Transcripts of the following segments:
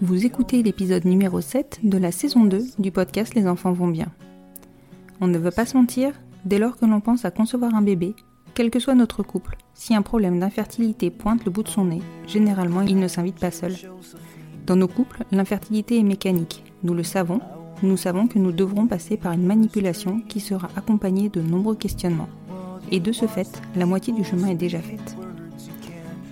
Vous écoutez l'épisode numéro 7 de la saison 2 du podcast Les enfants vont bien. On ne veut pas se mentir, dès lors que l'on pense à concevoir un bébé, quel que soit notre couple, si un problème d'infertilité pointe le bout de son nez, généralement il ne s'invite pas seul. Dans nos couples, l'infertilité est mécanique, nous le savons, nous savons que nous devrons passer par une manipulation qui sera accompagnée de nombreux questionnements. Et de ce fait, la moitié du chemin est déjà faite.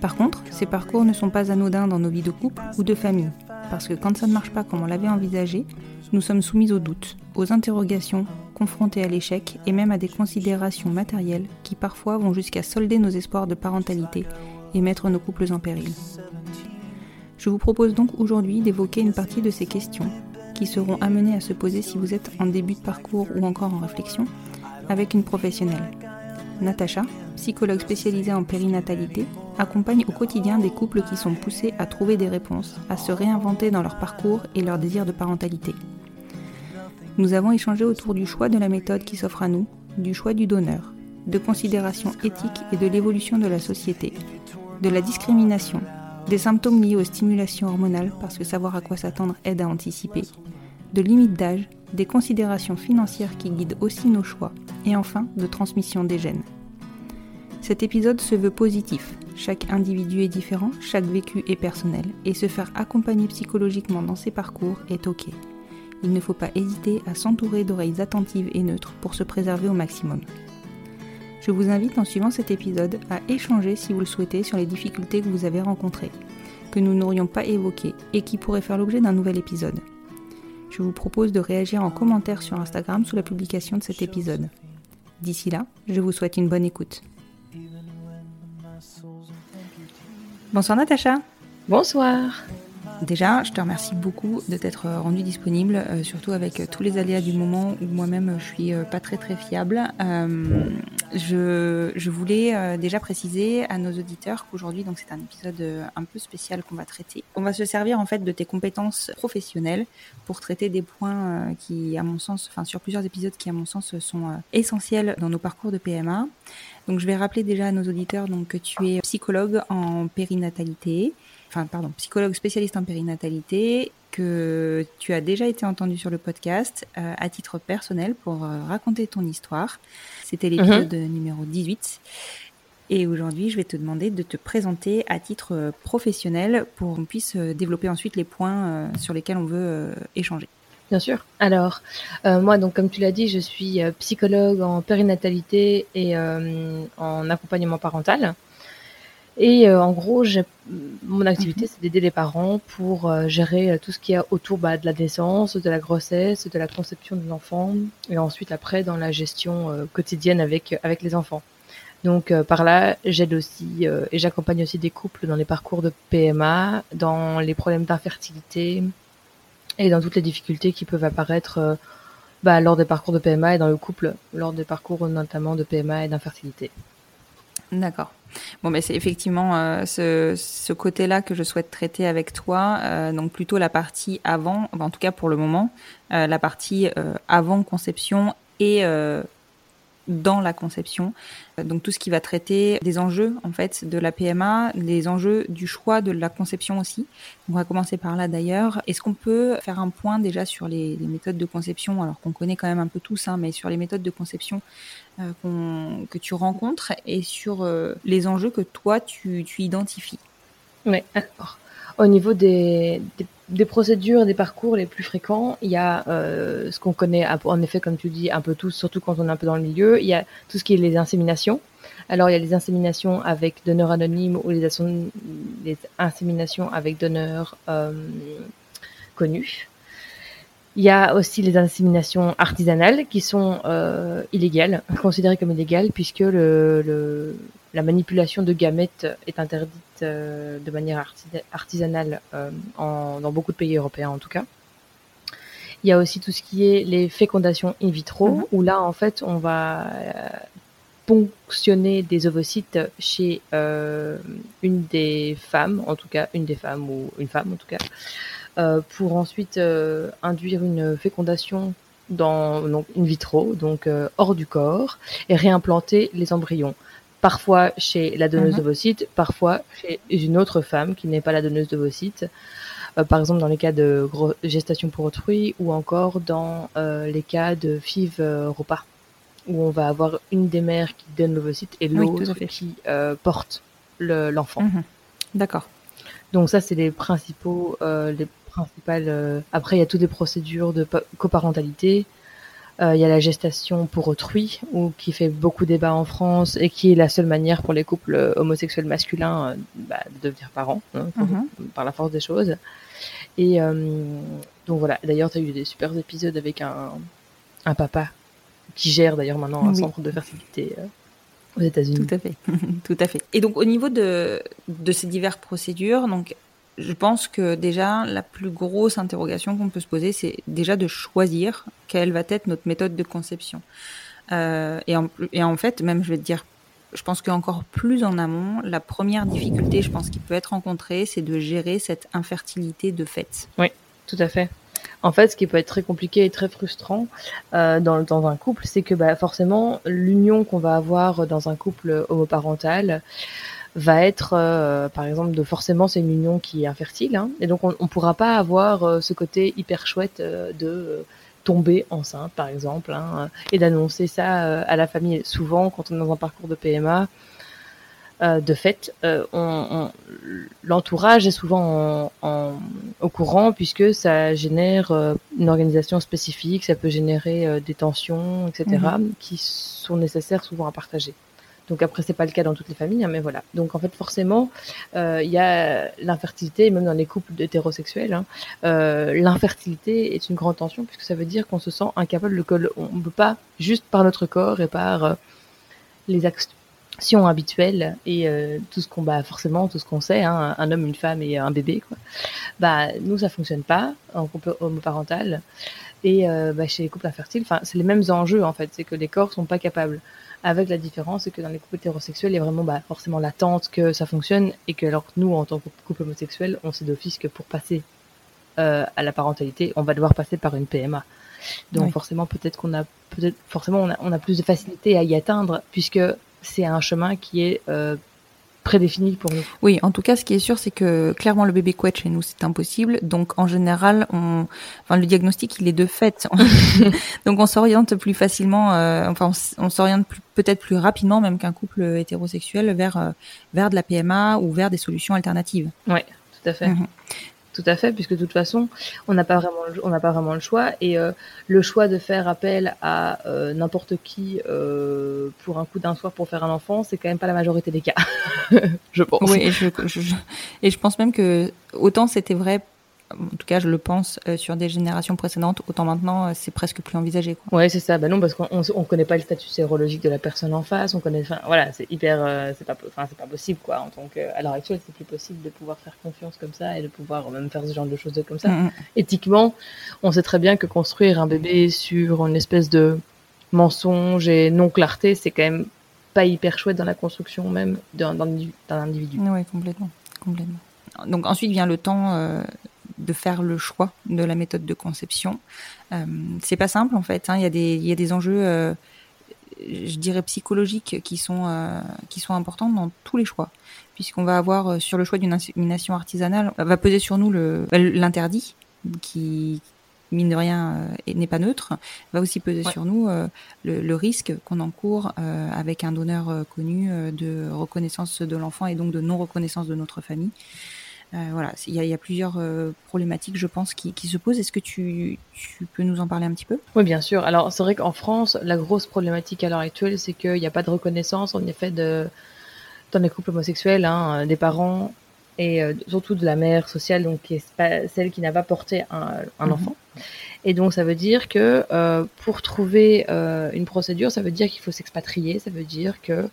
Par contre, ces parcours ne sont pas anodins dans nos vies de couple ou de famille, parce que quand ça ne marche pas comme on l'avait envisagé, nous sommes soumis aux doutes, aux interrogations, confrontés à l'échec et même à des considérations matérielles qui parfois vont jusqu'à solder nos espoirs de parentalité et mettre nos couples en péril. Je vous propose donc aujourd'hui d'évoquer une partie de ces questions qui seront amenées à se poser si vous êtes en début de parcours ou encore en réflexion avec une professionnelle. Natacha, psychologue spécialisée en périnatalité, accompagne au quotidien des couples qui sont poussés à trouver des réponses, à se réinventer dans leur parcours et leur désir de parentalité. Nous avons échangé autour du choix de la méthode qui s'offre à nous, du choix du donneur, de considérations éthiques et de l'évolution de la société, de la discrimination, des symptômes liés aux stimulations hormonales parce que savoir à quoi s'attendre aide à anticiper, de limites d'âge, des considérations financières qui guident aussi nos choix, et enfin de transmission des gènes. Cet épisode se veut positif. Chaque individu est différent, chaque vécu est personnel, et se faire accompagner psychologiquement dans ses parcours est ok. Il ne faut pas hésiter à s'entourer d'oreilles attentives et neutres pour se préserver au maximum. Je vous invite en suivant cet épisode à échanger si vous le souhaitez sur les difficultés que vous avez rencontrées, que nous n'aurions pas évoquées et qui pourraient faire l'objet d'un nouvel épisode. Je vous propose de réagir en commentaire sur Instagram sous la publication de cet épisode. D'ici là, je vous souhaite une bonne écoute. Bonsoir Natacha. Bonsoir. Déjà, je te remercie beaucoup de t'être rendue disponible, euh, surtout avec euh, tous les aléas du moment où moi-même je suis euh, pas très très fiable. Euh, je, je, voulais euh, déjà préciser à nos auditeurs qu'aujourd'hui, donc c'est un épisode euh, un peu spécial qu'on va traiter. On va se servir en fait de tes compétences professionnelles pour traiter des points qui, à mon sens, enfin sur plusieurs épisodes qui, à mon sens, sont essentiels dans nos parcours de PMA. Donc, je vais rappeler déjà à nos auditeurs donc que tu es psychologue en périnatalité enfin pardon, psychologue spécialiste en périnatalité, que tu as déjà été entendu sur le podcast euh, à titre personnel pour euh, raconter ton histoire. C'était l'épisode mm -hmm. numéro 18. Et aujourd'hui, je vais te demander de te présenter à titre euh, professionnel pour qu'on puisse développer ensuite les points sur lesquels on veut échanger. Bien sûr. Alors, euh, moi, donc, comme tu l'as dit, je suis psychologue en périnatalité et euh, en accompagnement parental. Et en gros, mon activité, mhm. c'est d'aider les parents pour gérer tout ce qui est autour bah, de la naissance, de la grossesse, de la conception de l'enfant, et ensuite après dans la gestion quotidienne avec avec les enfants. Donc par là, j'aide aussi et j'accompagne aussi des couples dans les parcours de PMA, dans les problèmes d'infertilité et dans toutes les difficultés qui peuvent apparaître bah, lors des parcours de PMA et dans le couple, lors des parcours notamment de PMA et d'infertilité. D'accord. Bon, mais c'est effectivement euh, ce, côté-là que je souhaite traiter avec toi. Euh, donc plutôt la partie avant, en tout cas pour le moment, euh, la partie avant conception et dans la conception. Donc tout ce qui va traiter des enjeux en fait de la PMA, les enjeux du choix de la conception aussi. On va commencer par là d'ailleurs. Est-ce qu'on peut faire un point déjà sur les, méthodes de conception, alors qu'on connaît quand même un peu tous, hein, mais sur les méthodes de conception euh, que tu rencontres et sur euh, les enjeux que toi tu, tu identifies? Oui, alors au niveau des, des, procédures et des parcours les plus fréquents, il y a euh, ce qu'on connaît en effet, comme tu dis, un peu tous, surtout quand on est un peu dans le milieu. Il y a tout ce qui est les inséminations. Alors il y a les inséminations avec donneur anonyme ou les, les inséminations avec donneur euh, connu. Il y a aussi les inséminations artisanales qui sont euh, illégales, considérées comme illégales, puisque le, le, la manipulation de gamètes est interdite euh, de manière artisanale euh, en, dans beaucoup de pays européens en tout cas. Il y a aussi tout ce qui est les fécondations in vitro, mhm. où là en fait on va ponctionner des ovocytes chez une des femmes, en tout cas une des femmes ou une femme en tout cas, pour ensuite euh, induire une fécondation dans donc in vitro, donc hors du corps, et réimplanter les embryons parfois chez la donneuse mhm. d'ovocytes, parfois chez une autre femme qui n'est pas la donneuse d'ovocytes. Euh, par exemple dans les cas de gestation pour autrui ou encore dans euh, les cas de FIV euh, repas où on va avoir une des mères qui donne l'ovocyte et l'autre qui porte l'enfant. Mhm. D'accord. Donc ça c'est les principaux, les principales. après il y a toutes les procédures de coparentalité euh, il y a la gestation pour autrui, ou qui fait beaucoup débat en France et qui est la seule manière pour les couples euh, homosexuels masculins euh, bah, de devenir parents, hein, mhm. par la force des choses. Et donc voilà. D'ailleurs, tu as eu des super épisodes avec un, un papa qui gère d'ailleurs maintenant un centre de fertilité aux États-Unis. Tout à fait, tout à fait. Et donc au niveau de, de ces diverses procédures, donc je pense que déjà, la plus grosse interrogation qu'on peut se poser, c'est déjà de choisir quelle va être notre méthode de conception. Euh, et, en, et en fait, même je vais te dire, je pense qu'encore plus en amont, la première difficulté, je pense, qui peut être rencontrée, c'est de gérer cette infertilité de fait. Oui, tout à fait. En fait, ce qui peut être très compliqué et très frustrant euh, dans, dans un couple, c'est que bah, forcément, l'union qu'on va avoir dans un couple homoparental, va être, euh, par exemple, de forcément c'est une union qui est infertile, hein, et donc on ne pourra pas avoir euh, ce côté hyper chouette euh, de tomber enceinte, par exemple, hein, et d'annoncer ça à la famille. Souvent, quand on est dans un parcours de PMA, de fait, on, l'entourage est souvent en, au courant puisque ça génère une organisation spécifique, ça peut générer des tensions, etc., mhm. qui sont nécessaires souvent à partager. Donc après, c'est pas le cas dans toutes les familles, hein, mais voilà. Donc en fait, forcément, euh, il y a l'infertilité, même dans les couples hétérosexuels. Hein, euh, l'infertilité est une grande tension puisque ça veut dire qu'on se sent incapable que on peut pas juste par notre corps et par euh, les actions habituelles et tout ce qu'on bah forcément tout ce qu'on sait, hein, un homme, une femme et un bébé. Quoi. Bah nous, ça fonctionne pas en couple homoparental. Et bah, chez les couples infertiles, c'est les mêmes enjeux en fait, c'est que les corps sont pas capables avec la différence c'est que dans les couples hétérosexuels, il y a vraiment bah, forcément l'attente que ça fonctionne et que alors que nous, en tant que couple homosexuel, on sait d'office que pour passer euh, à la parentalité, on va devoir passer par une PMA. Donc forcément, peut-être qu'on a peut-être forcément on a, on a, plus de facilité à y atteindre puisque c'est un chemin qui est euh, prédéfini pour nous. Oui, en tout cas, ce qui est sûr, c'est que clairement le bébé couette chez nous, c'est impossible. Donc en général, on, enfin le diagnostic, il est de fait. Donc on s'oriente plus facilement, euh, enfin on, s'oriente peut-être plus rapidement même qu'un couple hétérosexuel vers euh, vers de la PMA ou vers des solutions alternatives. Oui, tout à fait. Mhm. Tout à fait, puisque de toute façon, on n'a pas vraiment, le, on n'a pas vraiment le choix, et euh, le choix de faire appel à euh, n'importe qui euh, pour un coup d'un soir pour faire un enfant, c'est quand même pas la majorité des cas, je pense. Et je pense même que autant c'était vrai en tout cas je le pense euh, sur des générations précédentes, autant maintenant euh, c'est presque plus envisagé. Quoi. Ouais, c'est ça. Ben non, parce qu'on on connaît pas le statut sérologique de la personne en face. On connaît, voilà, c'est hyper, euh, c'est pas, enfin, c'est pas possible quoi. En tant que, à l'heure actuelle, c'est plus possible de pouvoir faire confiance comme ça et de pouvoir même faire ce genre de choses comme ça. Mm -hmm. Éthiquement, on sait très bien que construire un bébé sur une espèce de mensonge et non clarté, c'est quand même pas hyper chouette dans la construction même d'un individu. Oui, complètement, complètement. Donc ensuite vient le temps. Euh de faire le choix de la méthode de conception. Euh, c'est pas simple en fait. Hein. Il, y a des, il y a des enjeux, euh, je dirais psychologiques, qui sont euh, qui sont importants dans tous les choix, puisqu'on va avoir euh, sur le choix d'une insémination artisanale, va peser sur nous le l'interdit qui mine de rien n'est pas neutre, va aussi peser ouais. sur nous le, le, risque qu'on encourt avec un donneur connu de reconnaissance de l'enfant et donc de non reconnaissance de notre famille. Euh, voilà, il y, a, il y, a plusieurs euh, problématiques, je pense, qui, qui se posent. Est-ce que tu, tu, peux nous en parler un petit peu? Oui, bien sûr. Alors, c'est vrai qu'en France, la grosse problématique à l'heure actuelle, c'est qu'il n'y a pas de reconnaissance, en effet, de, dans les couples homosexuels, hein, des parents et euh, surtout de la mère sociale, donc qui est pas celle qui n'a pas porté un, un -hmm. enfant. Et donc, ça veut dire que euh, pour trouver euh, une procédure, ça veut dire qu'il faut s'expatrier. Ça veut dire que,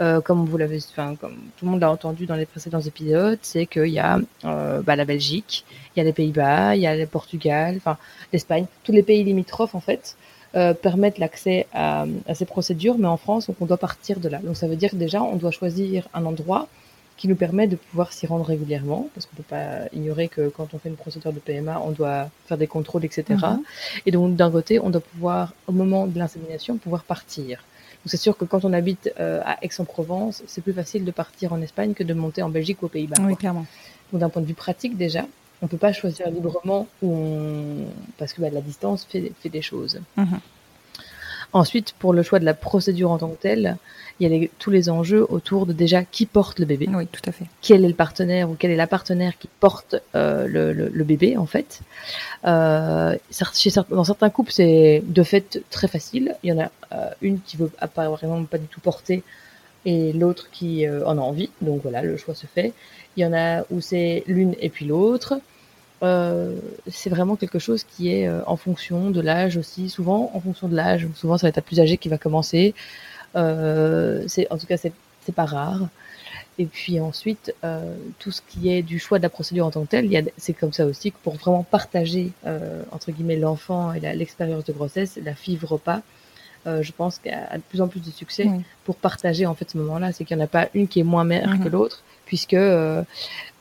euh, comme vous l'avez, enfin, comme tout le monde l'a entendu dans les précédents épisodes, c'est qu'il y a bah, la Belgique, il y a les Pays-Bas, il y a le Portugal, enfin l'Espagne, tous les pays limitrophes en fait. permettent l'accès à, à, ces procédures, mais en France, donc on doit partir de là. Donc ça veut dire que déjà, on doit choisir un endroit qui nous permet de pouvoir s'y rendre régulièrement, parce qu'on peut pas ignorer que quand on fait une procédure de PMA, on doit faire des contrôles, etc. Mm -hmm. Et donc d'un côté, on doit pouvoir, au moment de l'insémination, pouvoir partir. C'est sûr que quand on habite euh, à Aix-en-Provence, c'est plus facile de partir en Espagne que de monter en Belgique ou aux Pays-Bas. Oui, clairement. Donc d'un point de vue pratique déjà, on peut pas choisir librement où on... parce que bah, la distance fait, fait des choses. Mm -hmm. Ensuite, pour le choix de la procédure en tant que telle, il y a les, tous les enjeux autour de déjà qui porte le bébé. Oui, tout à fait. Quel est le partenaire ou quelle est la partenaire qui porte euh, le, le, le, bébé, en fait. Euh, chez, dans certains couples, c'est de fait très facile. Il y en a euh, une qui veut apparemment pas du tout porter et l'autre qui en a envie. Donc voilà, le choix se fait. Il y en a où c'est l'une et puis l'autre. Euh, c'est vraiment quelque chose qui est euh, en fonction de l'âge aussi, souvent en fonction de l'âge. Souvent, ça va être la plus âgée qui va commencer. Euh, en tout cas, c'est pas rare. Et puis ensuite, tout ce qui est du choix de la procédure en tant que telle, c'est comme ça aussi que pour vraiment partager entre guillemets l'enfant et l'expérience de grossesse, la FIV repas, euh, je pense qu'il y a de plus en plus de succès Oui. pour partager en fait ce moment-là. C'est qu'il n'y en a pas une qui est moins mère que Mhm. l'autre, puisque euh,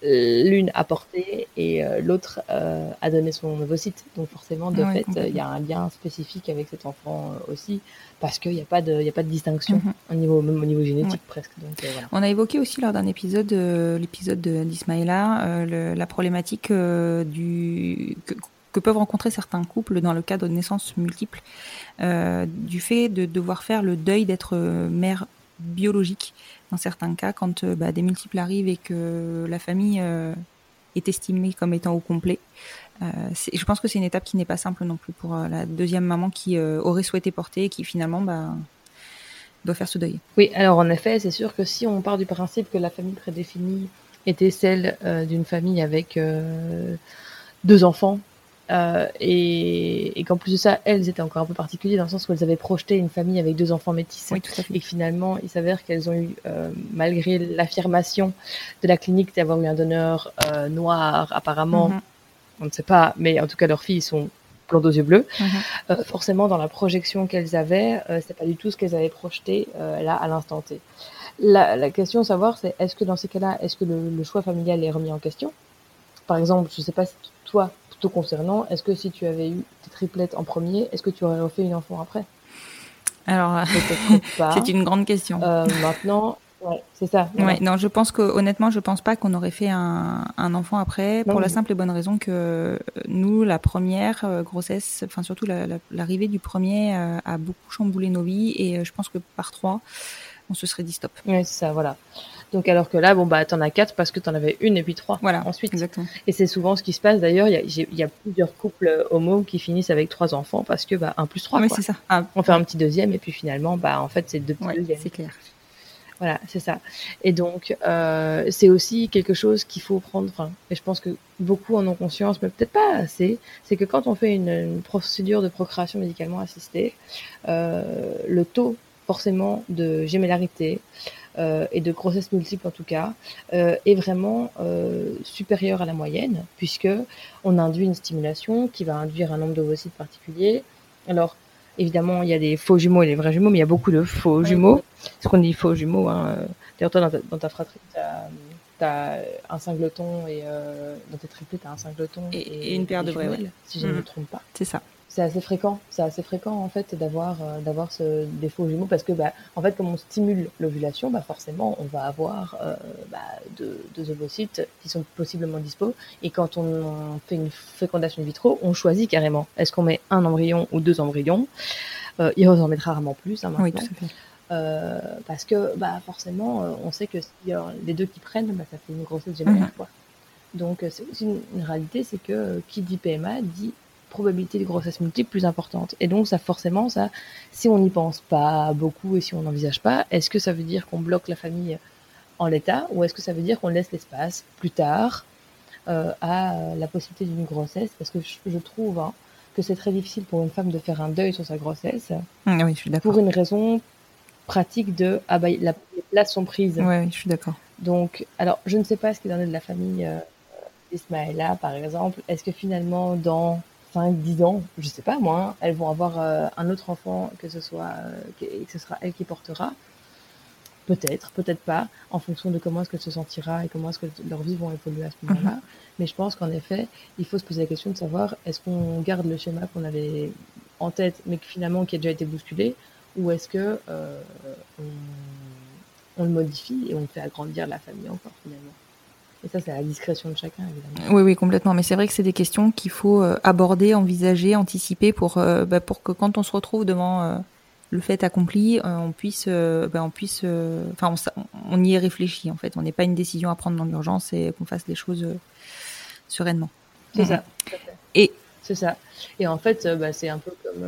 l'une a porté et euh, l'autre euh, a donné son ovocyte. Donc forcément, de Ouais, fait, il y a un lien spécifique avec cet enfant euh, aussi, parce qu'il n'y a pas de, il a pas de distinction Mhm. au niveau, même au niveau génétique presque. Donc euh, voilà. On a évoqué aussi lors d'un épisode, euh, l'épisode de- d'Ismaïla, euh, la problématique euh, du que, que peuvent rencontrer certains couples dans le cas de naissances multiples, euh, du fait de devoir faire le deuil d'être euh, mère biologique dans certains cas quand euh, bah, des multiples arrivent et que la famille est estimée comme étant au complet. Je pense que c'est une étape qui n'est pas simple non plus pour la deuxième maman qui aurait souhaité porter et qui finalement bah, doit faire ce deuil. Oui, alors en effet, c'est sûr que si on part du principe que la famille prédéfinie était celle d'une famille avec deux enfants, euh, et, et qu'en plus de ça, elles étaient encore un peu particulières dans le sens où elles avaient projeté une famille avec deux enfants métis. Oui, tout à fait. Et que finalement, il s'avère qu'elles ont eu, euh, malgré l'affirmation de la clinique d'avoir eu un donneur euh, noir, apparemment, Mhm. on ne sait pas, mais en tout cas, leurs filles sont blondes aux yeux bleus. Mhm. Forcément, dans la projection qu'elles avaient, c'est pas du tout ce qu'elles avaient projeté là à l'instant T. La, la question à savoir, c'est est-ce que dans ces cas-là, est-ce que le, le choix familial est remis en question? Par exemple, je sais pas si toi, concernant, est-ce que si tu avais eu tes triplettes en premier, est-ce que tu aurais refait une enfant après? Alors, euh, c'est une grande question. Euh, maintenant, ouais, c'est ça. voilà. Ouais, non, je pense que honnêtement, je pense pas qu'on aurait fait un, un enfant après, Non, pour la simple et bonne raison que euh, nous, la première grossesse, enfin surtout la- la- l'arrivée du premier euh, a beaucoup chamboulé nos vies et je pense que par trois, on se serait dit stop. Ouais, c'est ça, voilà. Donc alors que là, bon bah t'en as quatre parce que t'en avais une et puis trois. Voilà, ensuite. Exactement. Et c'est souvent ce qui se passe. D'ailleurs, il y a, y plusieurs couples homo qui finissent avec trois enfants parce que bah un plus trois. Oui, c'est ça. Ah, On fait un petit deuxième et puis finalement, bah en fait c'est deux petits ouais, deuxièmes. c'est clair. Voilà, c'est ça. Et donc, euh, c'est aussi quelque chose qu'il faut prendre, enfin, et je pense que beaucoup en ont conscience, mais peut-être pas assez, c'est que quand on fait une, une procédure de procréation médicalement assistée, euh, le taux forcément de gémellarité euh, et de grossesse multiple en tout cas euh, est vraiment euh, supérieur à la moyenne, puisque on induit une stimulation qui va induire un nombre d'ovocytes particulier. Alors, évidemment, il y a des faux jumeaux et des vrais jumeaux, mais il y a beaucoup de faux jumeaux. Ce qu'on dit faux jumeaux. Hein. euh, D'ailleurs, toi, dans ta, dans ta fratrie, tu as, un singleton et euh, dans tes triplés, tu as un singleton Et- et une paire de vrais, si je ne me Mhm. trompe pas. C'est ça. C'est assez fréquent. C'est assez fréquent en fait d'avoir euh, d'avoir ce, des faux jumeaux parce que bah en fait comme on stimule l'ovulation, bah forcément on va avoir euh, bah, deux, deux ovocytes qui sont possiblement dispo. Et quand on, fait une fécondation in vitro, on choisit carrément est-ce qu'on met un embryon ou deux embryons? Euh, il en mettre rarement plus hein, maintenant. Oui, tout à fait. Euh, parce que bah forcément euh, on sait que a les deux qui prennent bah, ça fait une grossesse gémellaire Mhm. quoi donc c'est aussi une, une réalité c'est que euh, qui dit PMA dit probabilité de grossesse multiple plus importante et donc ça forcément ça si on n'y pense pas beaucoup et si on n'envisage pas est-ce que ça veut dire qu'on bloque la famille en l'état ou est-ce que ça veut dire qu'on laisse l'espace plus tard euh, à la possibilité d'une grossesse? Parce que je, je trouve hein, que c'est très difficile pour une femme de faire un deuil sur sa grossesse oui, je suis d'accord. pour une raison pratique de ah bah la, les places sont prises. Oui, je suis d'accord. Donc alors je ne sais pas ce qu'il en est de la famille euh, d'Ismaëla par exemple. Est-ce que finalement dans 5 10 ans, je sais pas moi, hein, elles vont avoir euh, un autre enfant que ce soit euh, que, et que ce sera elle qui portera Peut-être, peut-être pas, en fonction de comment est-ce qu'elle se sentira et comment est-ce que leurs vies vont évoluer à ce moment-là. Mais je pense qu'en effet, il faut se poser la question de savoir est-ce qu'on garde le schéma qu'on avait en tête, mais que finalement qui a déjà été bousculé, ou est-ce que euh, on, on le modifie et on fait agrandir la famille encore finalement. Et ça, c'est à la discrétion de chacun, évidemment. Oui, oui, complètement. Mais c'est vrai que c'est des questions qu'il faut euh, aborder, envisager, anticiper pour, euh, bah, pour que quand on se retrouve devant euh, le fait accompli, euh, on puisse, bah, on puisse, enfin, on, y est réfléchi en fait. On n'est pas une décision à prendre dans l'urgence et qu'on fasse les choses sereinement. C'est ça. Et C'est ça. Et en fait, bah, c'est un peu comme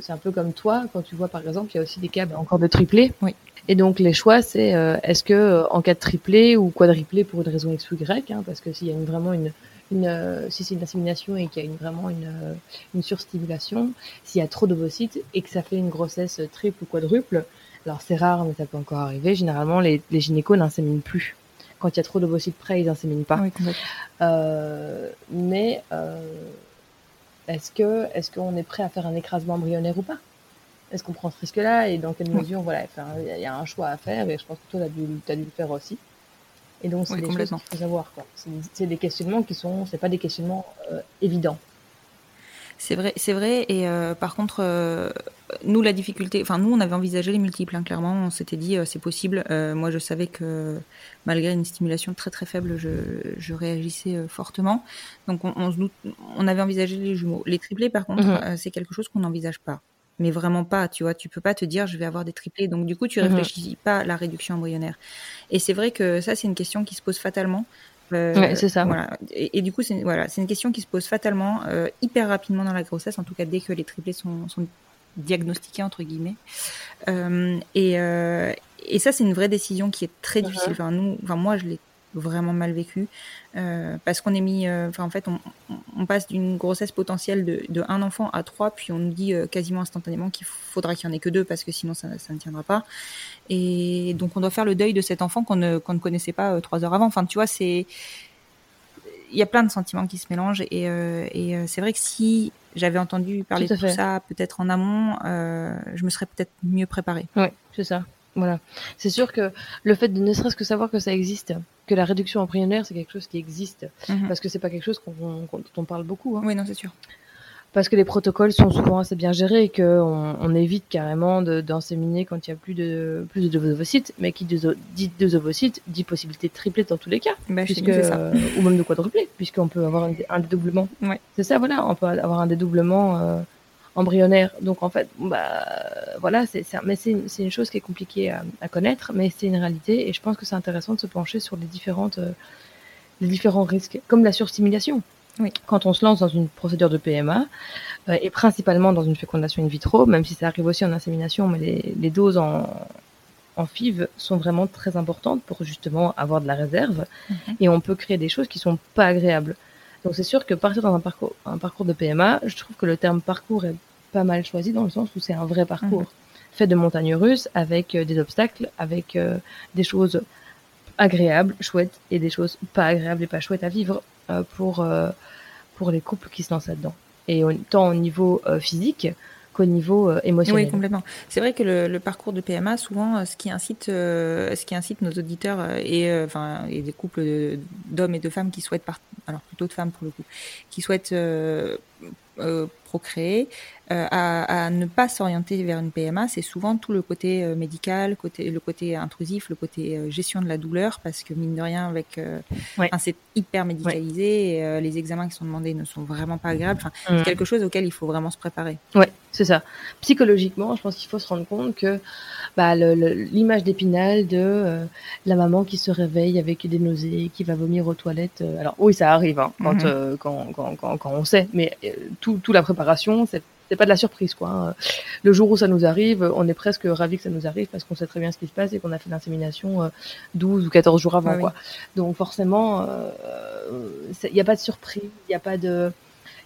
c'est un peu comme toi quand tu vois par exemple, il y a aussi des cas encore de triplés. Oui. Et donc les choix, c'est euh, est-ce que euh, en cas de triplé ou quadriplé pour une raison X ou Y, hein, parce que s'il y a une, vraiment une, une euh, si c'est une insémination et qu'il y a une, vraiment une, une surstimulation, s'il y a trop d'ovocytes et que ça fait une grossesse triple ou quadruple, alors c'est rare mais ça peut encore arriver. Généralement, les, les gynécos n'inséminent plus. Quand il y a trop d'ovocytes près, ils n'inséminent pas. oui. Euh, mais euh, est-ce que est-ce qu'on est prêt à faire un écrasement embryonnaire ou pas? Est-ce qu'on prend ce risque-là et dans quelle mesure voilà, il y a- un choix à faire et je pense que toi tu as dû, le faire aussi. Et donc c'est Oui, des choses qu'il faut savoir. C'est des questionnements qui sont c'est pas des questionnements euh, évidents. C'est vrai, c'est vrai. Et euh, par contre, euh, nous, la difficulté, enfin, nous, on avait envisagé les multiples, hein, clairement. On s'était dit, c'est possible. Moi, je savais que malgré une stimulation très très faible, je, je réagissais fortement. Donc, on, avait envisagé les jumeaux. Les triplés, par contre, Mhm. c'est quelque chose qu'on n'envisage pas. Mais vraiment pas, tu vois. Tu peux pas te dire, je vais avoir des triplés. Donc, du coup, tu Mhm. réfléchis pas à la réduction embryonnaire. Et c'est vrai que ça, c'est une question qui se pose fatalement. Euh, Ouais, c'est ça. Voilà. Et, et du coup, c'est voilà, c'est une question qui se pose fatalement, euh, hyper rapidement dans la grossesse, en tout cas dès que les triplés sont, sont diagnostiqués entre guillemets. Euh, et, et ça, c'est une vraie décision qui est très difficile. Enfin, nous, enfin moi, je l'ai vraiment mal vécu euh, parce qu'on est mis, euh, enfin en fait, on, on- passe d'une grossesse potentielle de, de un enfant à trois, puis on nous dit euh, quasiment instantanément qu'il faudra qu'il y en ait que deux parce que sinon ça, ça ne tiendra pas. Et donc on doit faire le deuil de cet enfant qu'on ne, qu'on ne connaissait pas euh, trois heures avant. Enfin, tu vois, c'est il y a plein de sentiments qui se mélangent et, euh, et euh, c'est vrai que si j'avais entendu parler Tout de tout ça peut-être en amont, euh, je me serais peut-être mieux préparée. Ouais, c'est ça. Voilà. C'est sûr que le fait de ne serait-ce que savoir que ça existe, que la réduction embryonnaire c'est quelque chose qui existe, Mhm. parce que c'est pas quelque chose qu'on, dont on parle beaucoup. Hein. Oui, non, c'est sûr. parce que les protocoles sont souvent assez bien gérés et qu'on on évite carrément de, d'inséminer quand il y a plus de plus de deux ovocytes, mais qui deux, dit deux ovocytes dit possibilité de tripler dans tous les cas, Bah, puisque euh, ou même de quadrupler, puisqu'on peut avoir un, un dédoublement. Ouais. C'est ça, voilà, on peut avoir un dédoublement euh, embryonnaire. Donc en fait, bah voilà, c'est mais c'est une, une, chose qui est compliquée à, à connaître, mais c'est une réalité et je pense que c'est intéressant de se pencher sur les différentes euh, les différents risques, comme la surstimulation. Oui. Quand on se lance dans une procédure de PMA, euh, et principalement dans une fécondation in vitro, même si ça arrive aussi en insémination, mais les, les doses en, en FIV sont vraiment très importantes pour justement avoir de la réserve, Mhm. et on peut créer des choses qui sont pas agréables. Donc c'est sûr que partir dans un parcours, un parcours de PMA, je trouve que le terme parcours est pas mal choisi dans le sens où c'est un vrai parcours fait de montagnes russes avec euh, des obstacles, avec euh, des choses agréables, chouettes et des choses pas agréables et pas chouettes à vivre euh, pour euh, pour les couples qui se lancent là-dedans. Et tant au niveau physique niveau euh, émotionnel. Oui, complètement. C'est vrai que le, le parcours de PMA, souvent, euh, ce qui incite, euh, ce qui incite nos auditeurs et, enfin, et des couples d'hommes et de femmes qui souhaitent, alors plutôt de femmes pour le coup, qui souhaitent procréer, euh, à, à ne pas s'orienter vers une PMA, c'est souvent tout le côté euh, médical, côté, le côté intrusif, le côté euh, gestion de la douleur, parce que mine de rien, avec, Ouais. c'est hyper médicalisé, et, les examens qui sont demandés ne sont vraiment pas agréables. Enfin, c'est quelque chose auquel il faut vraiment se préparer. Ouais, c'est ça. Psychologiquement, je pense qu'il faut se rendre compte que bah, l'image d'épinal de la maman qui se réveille avec des nausées, qui va vomir aux toilettes. alors oui, ça arrive hein, quand, euh, quand, quand, quand, quand on sait, mais tout, tout la préparation, c'est c'est pas de la surprise quoi. hein. Le jour où ça nous arrive, on est presque ravi que ça nous arrive parce qu'on sait très bien ce qui se passe et qu'on a fait l'insémination euh, 12 ou 14 jours avant Ah oui. quoi. Donc forcément, il n'y a pas de surprise, il n'y a pas de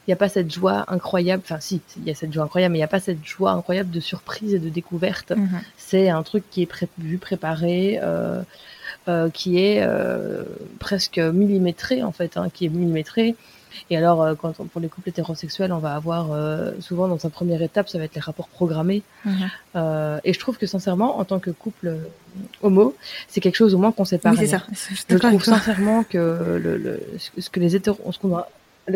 il n'y a pas cette joie incroyable, enfin si, il y a cette joie incroyable, mais il n'y a pas cette joie incroyable de surprise et de découverte. Mhm. C'est un truc qui est prévu, préparé, euh, euh, qui est euh, presque millimétré en fait, hein, qui est millimétré. Et alors, euh, quand on- pour les couples hétérosexuels, on va avoir euh, souvent dans sa première étape, ça va être les rapports programmés. Euh, et je trouve que sincèrement, en tant que couple homo, c'est quelque chose au moins qu'on sépare. Oui, c'est ça. Je trouve sincèrement que le, le, ce que les hétéros, ce qu'on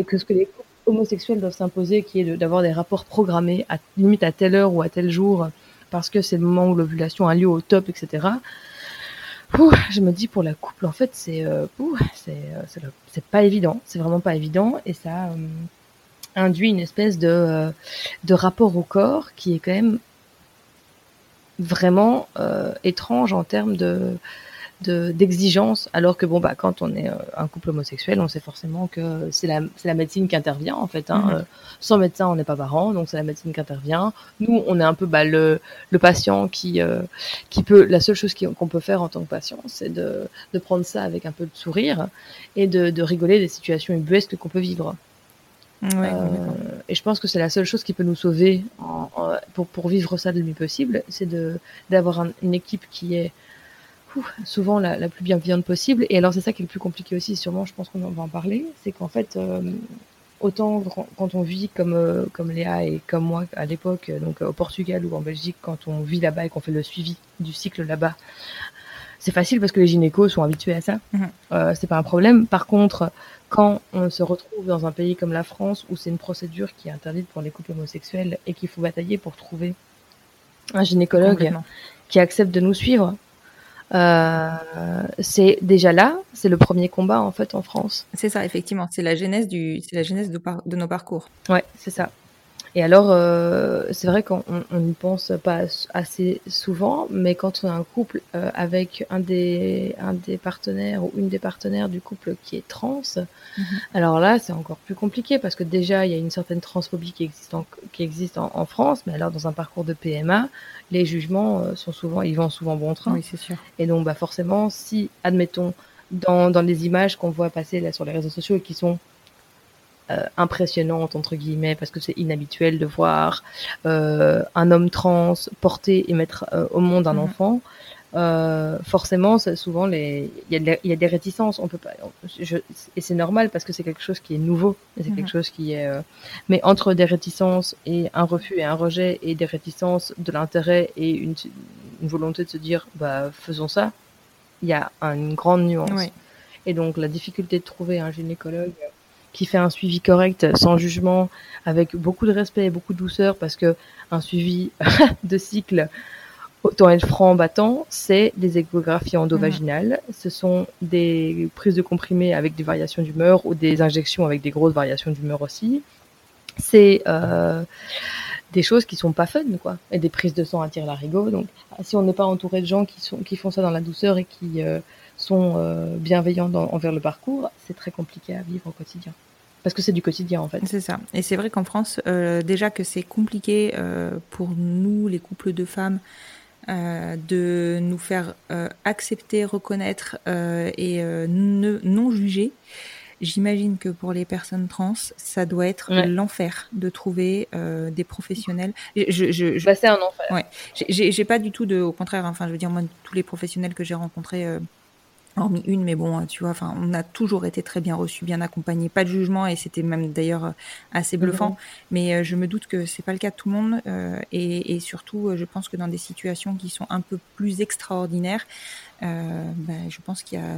que ce que les couples homosexuels doivent s'imposer, qui est de- d'avoir des rapports programmés à limite à telle heure ou à tel jour, parce que c'est le moment où l'ovulation a lieu au top, etc. Ouh, je me dis pour la couple, en fait, c'est euh, euh, c'est pas évident, c'est vraiment pas évident, et ça euh, induit une espèce de euh, de rapport au corps qui est quand même vraiment euh, étrange en termes de de- d'exigence alors que bon bah quand on est euh, un couple homosexuel on sait forcément que c'est la c'est la médecine qui intervient en fait hein. Euh, sans médecin on n'est pas parent donc c'est la médecine qui intervient. Nous on est un peu bah, le le patient qui euh, qui peut la seule chose qu'on peut faire en tant que patient c'est de de prendre ça avec un peu de sourire et de de rigoler des situations ubuesques qu'on peut vivre. Ouais, euh, et je pense que c'est la seule chose qui peut nous sauver en- en- pour, pour vivre ça le mieux possible, c'est de d'avoir un- une équipe qui est souvent la, la plus bienveillante possible. Et alors c'est ça qui est le plus compliqué aussi, sûrement, je pense qu'on va en parler, c'est qu'en fait, euh, autant quand- on vit comme euh, comme Léa et comme moi à l'époque, euh, donc au Portugal ou en Belgique, quand on vit là-bas et qu'on fait le suivi du cycle là-bas, c'est facile parce que les gynécos sont habitués à ça. Mhm. Euh, c'est pas un problème. Par contre, quand on se retrouve dans un pays comme la France où c'est une procédure qui est interdite pour les couples homosexuels et qu'il faut batailler pour trouver un gynécologue qui accepte de nous suivre, c'est déjà là, c'est le premier combat en fait en France. C'est ça, effectivement. C'est la genèse du, c'est la genèse de, par- de nos parcours. Ouais, c'est ça. Et alors, euh, c'est vrai qu'on on on n'y pense pas as- assez souvent, mais quand on a un couple euh, avec un des, un des partenaires ou une des partenaires du couple qui est trans, Mhm. alors là, c'est encore plus compliqué parce que déjà, il y a une certaine transphobie qui existe en, qui existe en, en France, mais alors dans un parcours de PMA, les jugements euh, sont souvent, ils vont souvent bon train. Oui, c'est sûr. Et donc, bah, forcément, si, admettons, dans, dans les images qu'on voit passer là sur les réseaux sociaux et qui sont euh, impressionnantes, entre guillemets, parce que c'est inhabituel de voir euh, un homme trans porter et mettre euh, au monde un Mhm. enfant, euh, forcément, c'est souvent, les... il, y y a des réticences. On peut pas... je- Et c'est normal parce que c'est quelque chose qui est nouveau. Et c'est Mhm. quelque chose qui est... euh, Mais entre des réticences et un refus et un rejet et des réticences, de l'intérêt et une, une volonté de se dire, bah, faisons ça, il y a un- une grande nuance. Oui. Et donc la difficulté de trouver un gynécologue qui fait un suivi correct, sans jugement, avec beaucoup de respect et beaucoup de douceur, parce que un suivi de cycle, autant être franc battant, c'est des échographies endovaginales, ce sont des prises de comprimés avec des variations d'humeur ou des injections avec des grosses variations d'humeur aussi. C'est euh, des choses qui sont pas fun, quoi. Et des prises de sang à la larigot. Donc, si on n'est pas entouré de gens qui, sont, qui font ça dans la douceur et qui euh, sont euh, bienveillants envers le parcours, c'est très compliqué à vivre au quotidien. Parce que c'est du quotidien, en fait. C'est ça. Et c'est vrai qu'en France, euh, déjà que c'est compliqué pour nous, les couples de femmes, de nous faire accepter, reconnaître et ne, non juger. J'imagine que pour les personnes trans, ça doit être l'enfer de trouver euh, des professionnels. Je, je, je... Bah, c'est un enfer. Ouais. J'ai pas du tout de, au contraire, enfin, je veux dire, moi, tous les professionnels que j'ai rencontrés, euh, hormis une, mais bon, tu vois, enfin, on a toujours été très bien reçus, bien accompagnés, pas de jugement, et c'était même d'ailleurs euh, assez bluffant. Mhm. Mais euh, je me doute que c'est pas le cas de tout le monde, euh, et, et, surtout, je pense que dans des situations qui sont un peu plus extraordinaires, ben, je pense qu'il y a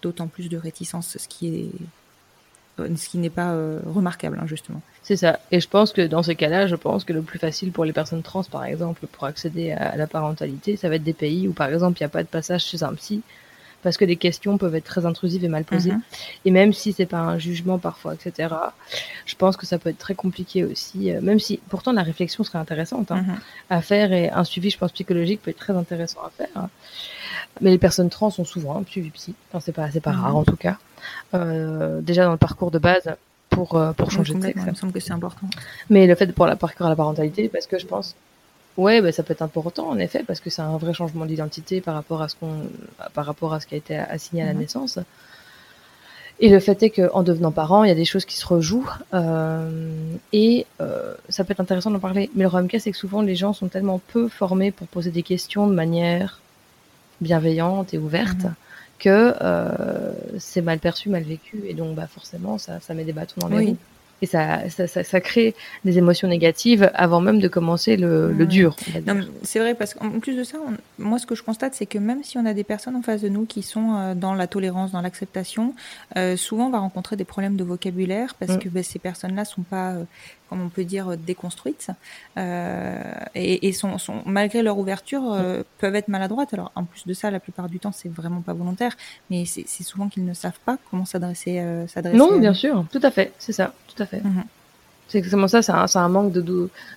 d'autant plus de réticence, ce qui est ce qui n'est pas euh, remarquable, hein, justement. C'est ça. Et je pense que dans ces cas-là, je pense que le plus facile pour les personnes trans, par exemple, pour accéder à la parentalité, ça va être des pays où, par exemple, il n'y a pas de passage chez un psy, parce que les questions peuvent être très intrusives et mal posées. Mhm. Et même si c'est pas un jugement parfois, etc., je pense que ça peut être très compliqué aussi, euh, même si pourtant la réflexion serait intéressante hein, mhm. à faire et un suivi, je pense, psychologique peut être très intéressant à faire. Mais les personnes trans sont souvent un suivi psy. Enfin, c'est pas, pas rare mhm. en tout cas. Euh, déjà dans le parcours de base pour euh, pour changer de sexe. Il me semble que c'est important. Mais le fait de pour la parcours à la parentalité, parce que je pense, ouais, bah, ça peut être important en effet, parce que c'est un vrai changement d'identité par rapport à ce qu'on, par rapport à ce qui a été assigné à la mhm. naissance. Et le fait est qu'en devenant parent, il y a des choses qui se rejouent euh, et euh, ça peut être intéressant d'en parler. Mais le problème, c'est que souvent les gens sont tellement peu formés pour poser des questions de manière bienveillante et ouverte mhm. que euh, c'est mal perçu, mal vécu et donc bah forcément ça, ça met des bâtons dans les roues et ça, ça, ça, crée des émotions négatives avant même de commencer le, le dur. C'est vrai parce qu'en plus de ça, moi ce que je constate, c'est que même si on a des personnes en face de nous qui sont euh, dans la tolérance, dans l'acceptation, euh, souvent on va rencontrer des problèmes de vocabulaire parce mm. que ben, ces personnes-là sont pas euh, comme on peut dire, déconstruites euh, et, et sont, sont, malgré leur ouverture, euh, peuvent être maladroites. Alors, en plus de ça, la plupart du temps, c'est vraiment pas volontaire, mais c'est souvent qu'ils ne savent pas comment s'adresser. Euh, non, bien sûr, tout à fait, c'est ça, tout à fait. Mhm. C'est exactement ça, c'est un, un, manque de,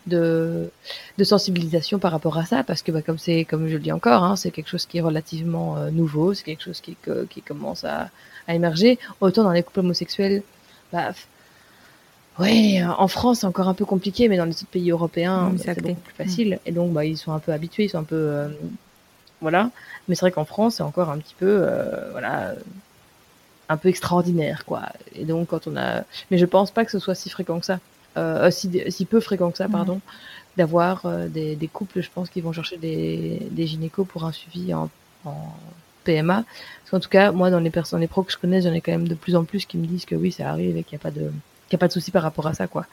de, de, sensibilisation par rapport à ça, parce que bah, comme c'est, comme je le dis encore, hein, c'est quelque chose qui est relativement euh, nouveau, c'est quelque chose qui, qui commence à, à, émerger. Autant dans les couples homosexuels, bah, oui, euh, en France, c'est encore un peu compliqué, mais dans les autres pays européens, c'est beaucoup plus facile. Mm. Et donc, bah, ils sont un peu habitués, ils sont un peu, euh, voilà. Mais c'est vrai qu'en France, c'est encore un petit peu, euh, voilà, un peu extraordinaire, quoi. Et donc, quand on a, mais je pense pas que ce soit si fréquent que ça, euh, si, si peu fréquent que ça, mm. pardon, d'avoir des, des, couples, je pense, qui vont chercher des, des gynécos pour un suivi en, en PMA. Parce qu'en tout cas, moi, dans les personnes, les pros que je connais, j'en ai quand même de plus en plus qui me disent que oui, ça arrive et qu'il n'y a pas de qu'il n'y a pas de souci par rapport à ça, quoi.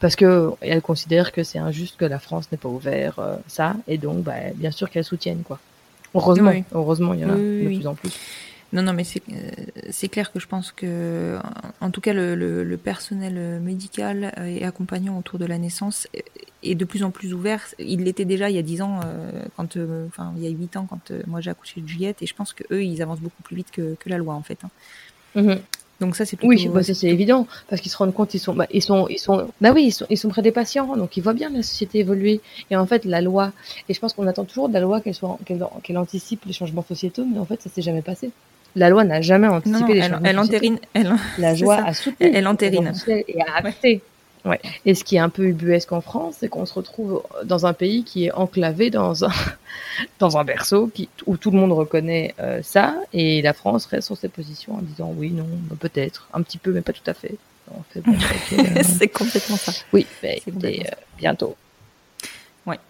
Parce que elle considère que c'est injuste que la France n'ait pas ouvert euh, ça, et donc, bah, bien sûr qu'elle soutienne, quoi. Heureusement, heureusement, il y en a de plus en plus. Non, non, mais euh, c'est clair que je pense que, en tout cas, le, le, personnel médical et accompagnant autour de la naissance est de plus en plus ouvert. Il l'était déjà il y a dix ans, euh, quand, enfin, il y a huit ans, quand moi j'ai accouché de Juliette, et je pense que eux, ils avancent beaucoup plus vite que, que la loi, en fait. Hein. Mm-hmm. Donc ça c'est oui, bah, ça c'est évident parce qu'ils se rendent compte ils sont bah, ils sont ils sont bah oui ils sont ils sont près des patients donc ils voient bien la société évoluer et en fait la loi et je pense qu'on attend toujours de la loi qu'elle soit qu'elle anticipe les changements sociétaux mais en fait ça s'est jamais passé. La loi n'a jamais anticipé les changements. Elle entérine. Elle, la loi a soutenu. Elle entérine. Et a acté. Ouais. Et ce qui est un peu ubuesque en France, c'est qu'on se retrouve dans un pays qui est enclavé dans un, dans un berceau qui, où tout le monde reconnaît euh, ça, et la France reste sur ses positions en disant oui, non, bah, peut-être, un petit peu, mais pas tout à fait. Euh, c'est complètement ça. Oui, mais euh, bientôt. Ouais.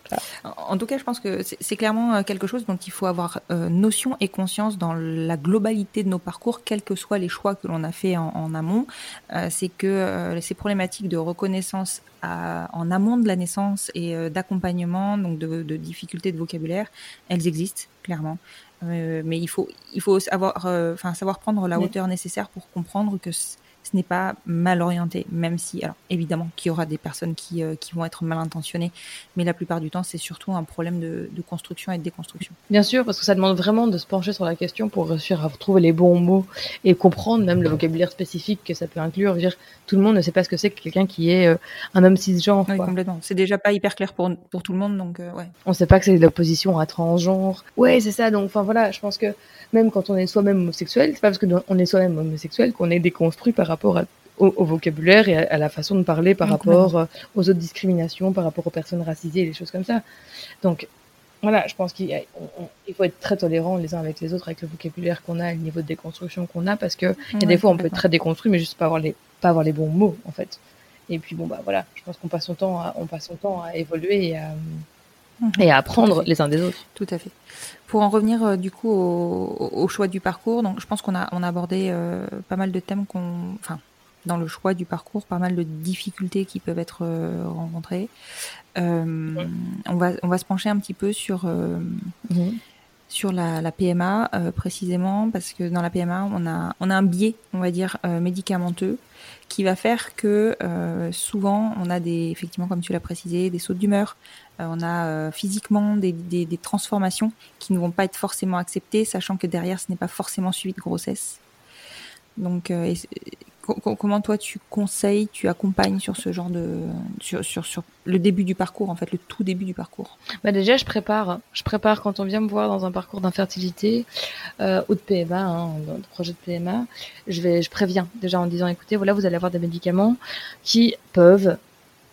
En tout cas, je pense que c'est clairement euh, quelque chose dont il faut avoir euh, notion et conscience dans la globalité de nos parcours, quels que soient les choix que l'on a fait en, amont. Euh, c'est que ces problématiques de reconnaissance en amont de la naissance et d'accompagnement, donc de, de difficultés de vocabulaire, elles existent clairement. mais il faut, il faut avoir, enfin, savoir prendre la hauteur nécessaire pour comprendre que ce n'est pas mal orienté, même si, alors évidemment qu'il y aura des personnes qui, euh, qui vont être mal intentionnées, mais la plupart du temps, c'est surtout un problème de, de, construction et de déconstruction. Bien sûr, parce que ça demande vraiment de se pencher sur la question pour réussir à trouver les bons mots et comprendre même le vocabulaire spécifique que ça peut inclure. Je veux dire, tout le monde ne sait pas ce que c'est que quelqu'un qui est euh, un homme cisgenre. Oui, complètement. C'est déjà pas hyper clair pour, pour tout le monde, donc euh, ouais. On ne sait pas que c'est de l'opposition à transgenre. Ouais, c'est ça. Donc, enfin voilà, je pense que même quand on est soi-même homosexuel, c'est pas parce qu'on est soi-même homosexuel qu'on est déconstruit par rapport au, vocabulaire et à, la façon de parler par rapport euh, aux autres discriminations, par rapport aux personnes racisées et des choses comme ça. Donc, voilà, je pense qu'il faut être très tolérant les uns avec les autres avec le vocabulaire qu'on a le niveau de déconstruction qu'on a parce que y a des fois on peut être très déconstruit mais juste pas avoir les pas avoir les bons mots en fait. Et puis bon bah voilà, je pense qu'on passe son temps à, on passe son temps à évoluer et à, Mhm. et à apprendre les uns des autres. Tout à fait. Pour en revenir euh, du coup au, au, choix du parcours, donc je pense qu'on a on a abordé euh, pas mal de thèmes qu'on, enfin dans le choix du parcours, pas mal de difficultés qui peuvent être euh, rencontrées. On va on va se pencher un petit peu sur mhm. sur la, la PMA précisément parce que dans la PMA on a on a un biais on va dire médicamenteux qui va faire que euh, souvent on a des, effectivement comme tu l'as précisé, des sautes d'humeur, on a euh, physiquement des, des, transformations qui ne vont pas être forcément acceptées, sachant que derrière ce n'est pas forcément suivi de grossesse. Donc comment toi tu conseilles, tu accompagnes sur ce genre de sur, sur, sur le début du parcours en fait, le tout début du parcours? Bah déjà je prépare, je prépare quand on vient me voir dans un parcours d'infertilité euh, ou de PMA, hein, dans projet de PMA, je vais je préviens déjà en disant écoutez voilà vous allez avoir des médicaments qui peuvent,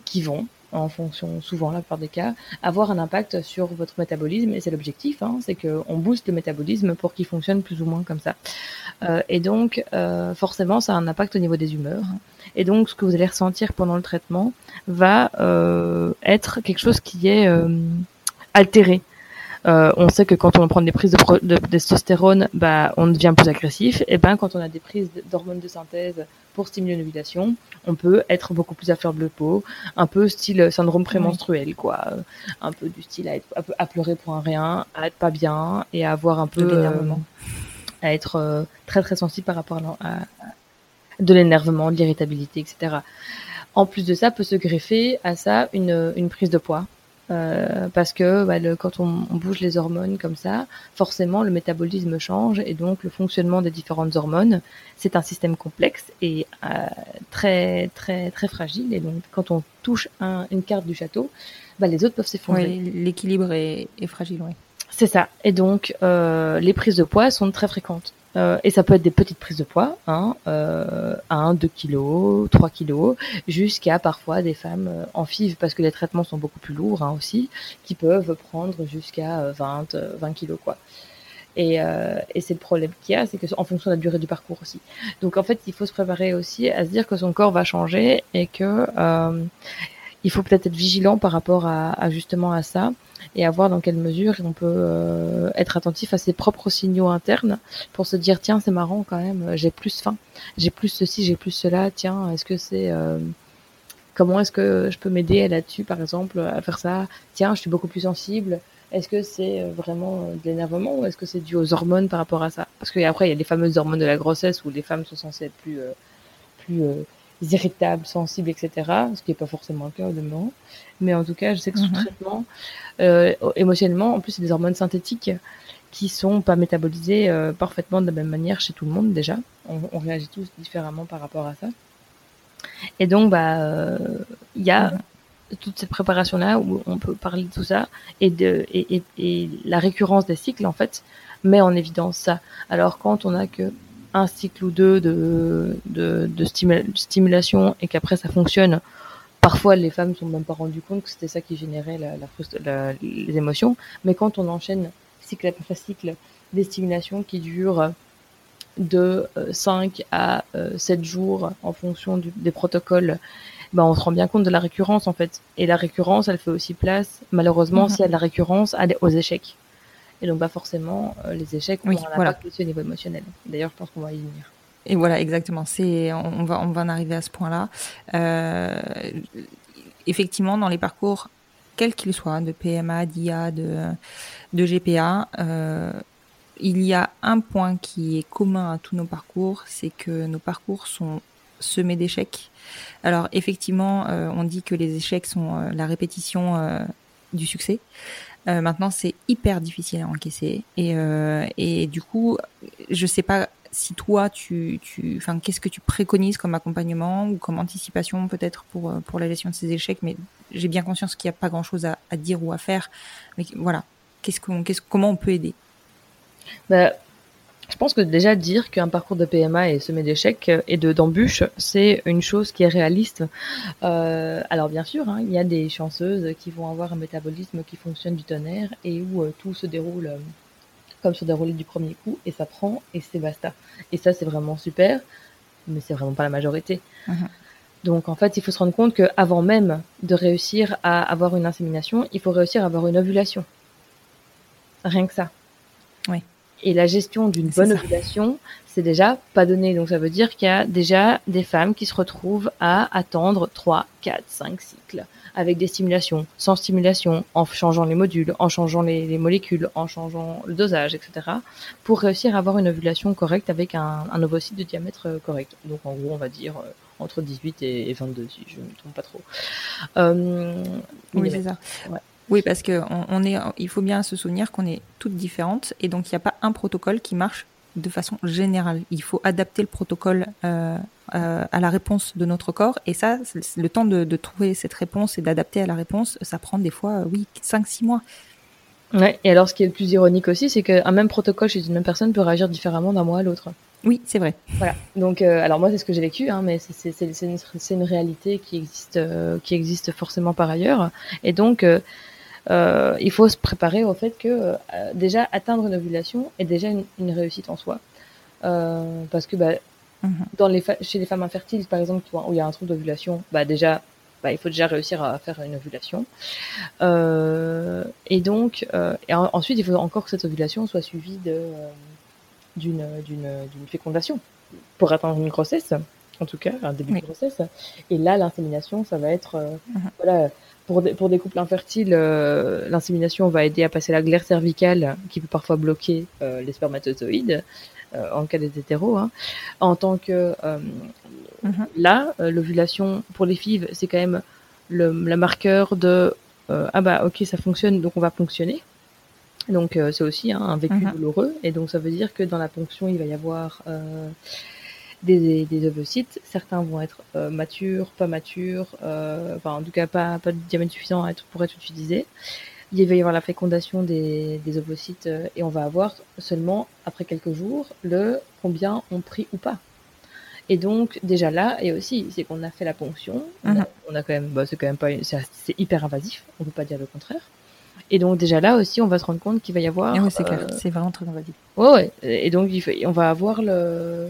qui vont en fonction, souvent la plupart des cas, avoir un impact sur votre métabolisme. Et c'est l'objectif, hein, c'est qu'on booste le métabolisme pour qu'il fonctionne plus ou moins comme ça. Euh, et donc, euh, forcément, ça a un impact au niveau des humeurs. Et donc, ce que vous allez ressentir pendant le traitement va euh, être quelque chose qui est altéré. Euh, on sait que quand on prend des prises de, de, testostérone, bah, on devient plus agressif. Et ben, quand on a des prises d'hormones de synthèse pour stimuler l'ovulation, on peut être beaucoup plus à fleur de peau, un peu style syndrome prémenstruel, quoi. Un peu du style à, être, à, pleurer pour un rien, à être pas bien et à avoir un peu euh, à être euh, très très sensible par rapport à, à de l'énervement, de l'irritabilité, etc. En plus de ça, peut se greffer à ça une, une prise de poids euh, parce que bah, le, quand on, on, bouge les hormones comme ça, forcément le métabolisme change et donc le fonctionnement des différentes hormones, c'est un système complexe et euh, très très très fragile. Et donc quand on touche un, une carte du château, bah, les autres peuvent s'effondrer. L'équilibre est, est, fragile, oui. C'est ça. Et donc euh, les prises de poids sont très fréquentes. Euh, et ça peut être des petites prises de poids, hein, euh, 1, 2 kilos, 3 kilos, jusqu'à parfois des femmes euh, en FIV, parce que les traitements sont beaucoup plus lourds hein, aussi, qui peuvent prendre jusqu'à 20, euh, 20 kilos. quoi. Et, euh, et c'est le problème qu'il y a, c'est que en fonction de la durée du parcours aussi. Donc en fait, il faut se préparer aussi à se dire que son corps va changer et que euh, il faut peut-être être vigilant par rapport à, à, justement à ça et à voir dans quelle mesure on peut euh, être attentif à ses propres signaux internes pour se dire tiens c'est marrant quand même j'ai plus faim j'ai plus ceci j'ai plus cela tiens est-ce que c'est euh, comment est-ce que je peux m'aider là-dessus par exemple à faire ça? Tiens je suis beaucoup plus sensible est-ce que c'est euh, vraiment de l'énervement ou est-ce que c'est dû aux hormones par rapport à ça? Parce qu'après il y a les fameuses hormones de la grossesse où les femmes sont censées être plus plus irritables, sensibles, etc. Ce qui n'est pas forcément le cas au demeurant. Mais en tout cas, je sais que sous -hmm. traitement, euh, émotionnellement, en plus, c'est des hormones synthétiques qui sont pas métabolisées euh, parfaitement de la même manière chez tout le monde déjà. On, on réagit tous différemment par rapport à ça. Et donc, bah, il euh, y a -hmm. toute cette préparation-là où on peut parler de tout ça et de et, et, et la récurrence des cycles en fait met en évidence ça. Alors quand on a que un cycle ou deux de, de, de stimulation et qu'après ça fonctionne, parfois les femmes ne sont même pas rendues compte que c'était ça qui générait la, la, la, les émotions. Mais quand on enchaîne cycle après cycle des stimulations qui durent de 5 à 7 jours en fonction du, des protocoles, ben on se rend bien compte de la récurrence en fait. Et la récurrence, elle fait aussi place, malheureusement, mm -hmm. s'il y a de la récurrence, aux échecs. Et donc, bah forcément, les échecs ont oui, un voilà. impact aussi au niveau émotionnel. D'ailleurs, je pense qu'on va y venir. Et voilà, exactement. C'est, on va, on va en arriver à ce point-là. Euh, effectivement, dans les parcours, quels qu'ils soient, de PMA, d'IA, de, de GPA, euh, il y a un point qui est commun à tous nos parcours, c'est que nos parcours sont semé d'échecs. Alors effectivement, on dit que les échecs sont la répétition du succès. maintenant, c'est hyper difficile à encaisser. Et, et du coup, je sais pas si toi, tu, tu, qu'est-ce que tu préconises comme accompagnement ou comme anticipation peut-être pour, euh, pour la gestion de ces échecs Mais j'ai bien conscience qu'il n'y a pas grand-chose à, dire ou à faire. Mais voilà, qu'est-ce qu'on, qu'est-ce, comment on peut aider? Bah, je pense que déjà dire qu'un parcours de PMA est semé d'échecs et de d'embûches, c'est une chose qui est réaliste. Euh, alors bien sûr, hein, il y a des chanceuses qui vont avoir un métabolisme qui fonctionne du tonnerre et où euh, tout se déroule comme se dérouler du premier coup, et ça prend, et c'est basta. Et ça, c'est vraiment super, mais c'est vraiment pas la majorité. Mhm. Donc en fait, il faut se rendre compte qu'avant même de réussir à avoir une insémination, il faut réussir à avoir une ovulation. Rien que ça. Oui. Et la gestion d'une bonne ovulation, c'est déjà pas donné. Donc ça veut dire qu'il y a déjà des femmes qui se retrouvent à attendre 3, 4, 5 cycles avec des stimulations, sans stimulation, en changeant les modules, en changeant les, molécules, en changeant le dosage, etc. pour réussir à avoir une ovulation correcte avec un, un ovocyte de diamètre euh, correct. Donc en gros, on va dire euh, entre 18 et 22 si je ne me trompe pas trop. Euh, oui, c'est ça. Oui, parce que on, est, il faut bien se souvenir qu'on est toutes différentes et donc il n'y a pas un protocole qui marche de façon générale. Il faut adapter le protocole euh, euh, à la réponse de notre corps. Et ça, le temps de, trouver cette réponse et d'adapter à la réponse, ça prend des fois, euh, oui, 5-6 mois. Ouais, et alors ce qui est le plus ironique aussi, c'est qu'un même protocole chez une même personne peut réagir différemment d'un mois à l'autre. Oui, c'est vrai. Voilà. Donc, alors moi, c'est ce que j'ai vécu, hein, mais c'est une, une, réalité qui existe, qui existe forcément par ailleurs. Et donc, euh, il faut se préparer au fait que euh, déjà atteindre une ovulation est déjà une, réussite en soi. Euh, parce que bah, mhm. dans les chez les femmes infertiles, par exemple, où il y a un trouble d'ovulation, bah déjà, bah, il faut déjà réussir à faire une ovulation. Euh, et donc, euh, et ensuite, il faut encore que cette ovulation soit suivie de d'une d'une fécondation pour atteindre une grossesse en tout cas, un début de grossesse. Et là, l'insémination, ça va être, mhm. voilà, pour des, pour des couples infertiles, euh, l'insémination va aider à passer la glaire cervicale qui peut parfois bloquer euh, les spermatozoïdes euh, en cas des hétéros. Hein. En tant que mhm. là, l'ovulation pour les filles, c'est quand même le, la marqueur de ah bah ok ça fonctionne donc on va ponctionner. Donc c'est aussi hein, un vécu mhm. douloureux et donc ça veut dire que dans la ponction il va y avoir des, des ovocytes. Certains vont être euh, matures, pas matures, euh, enfin en tout cas pas, pas de diamètre suffisant être, pour être utilisés. Il va y avoir la fécondation des, des ovocytes euh, et on va avoir seulement après quelques jours le combien on pris ou pas. Et donc déjà là, et aussi c'est qu'on a fait la ponction, on, a, mhm. quand même, bah, c'est quand même pas, c'est hyper invasif, on peut pas dire le contraire. Et donc déjà là aussi, on va se rendre compte qu'il va y avoir. Oui, c'est clair, c'est vraiment très invasif. Ouais, ouais. Et donc il fait, on va avoir le,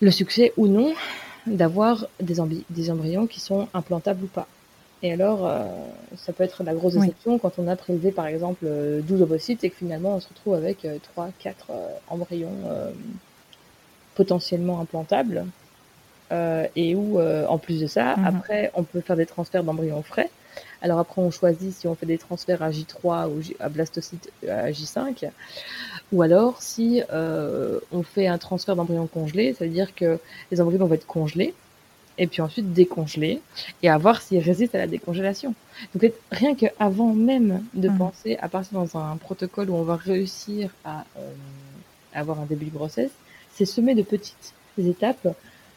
le succès ou non d'avoir des, des, embryons qui sont implantables ou pas. Et alors, euh, ça peut être la grosse déception quand on a prélevé par exemple 12 ovocytes et que finalement on se retrouve avec 3, euh, 4 euh, embryons potentiellement implantables. et où, en plus de ça, mhm. après, on peut faire des transferts d'embryons frais. Alors après, on choisit si on fait des transferts à J3 ou à blastocyte à J5. Ou alors, si euh, on fait un transfert d'embryon congelé, ça veut dire que les embryons vont être congelés, et puis ensuite décongelés, et à voir s'ils résistent à la décongélation. Donc rien qu'avant même de mmh. penser à partir dans un protocole où on va réussir à euh, avoir un début de grossesse, c'est semer de petites étapes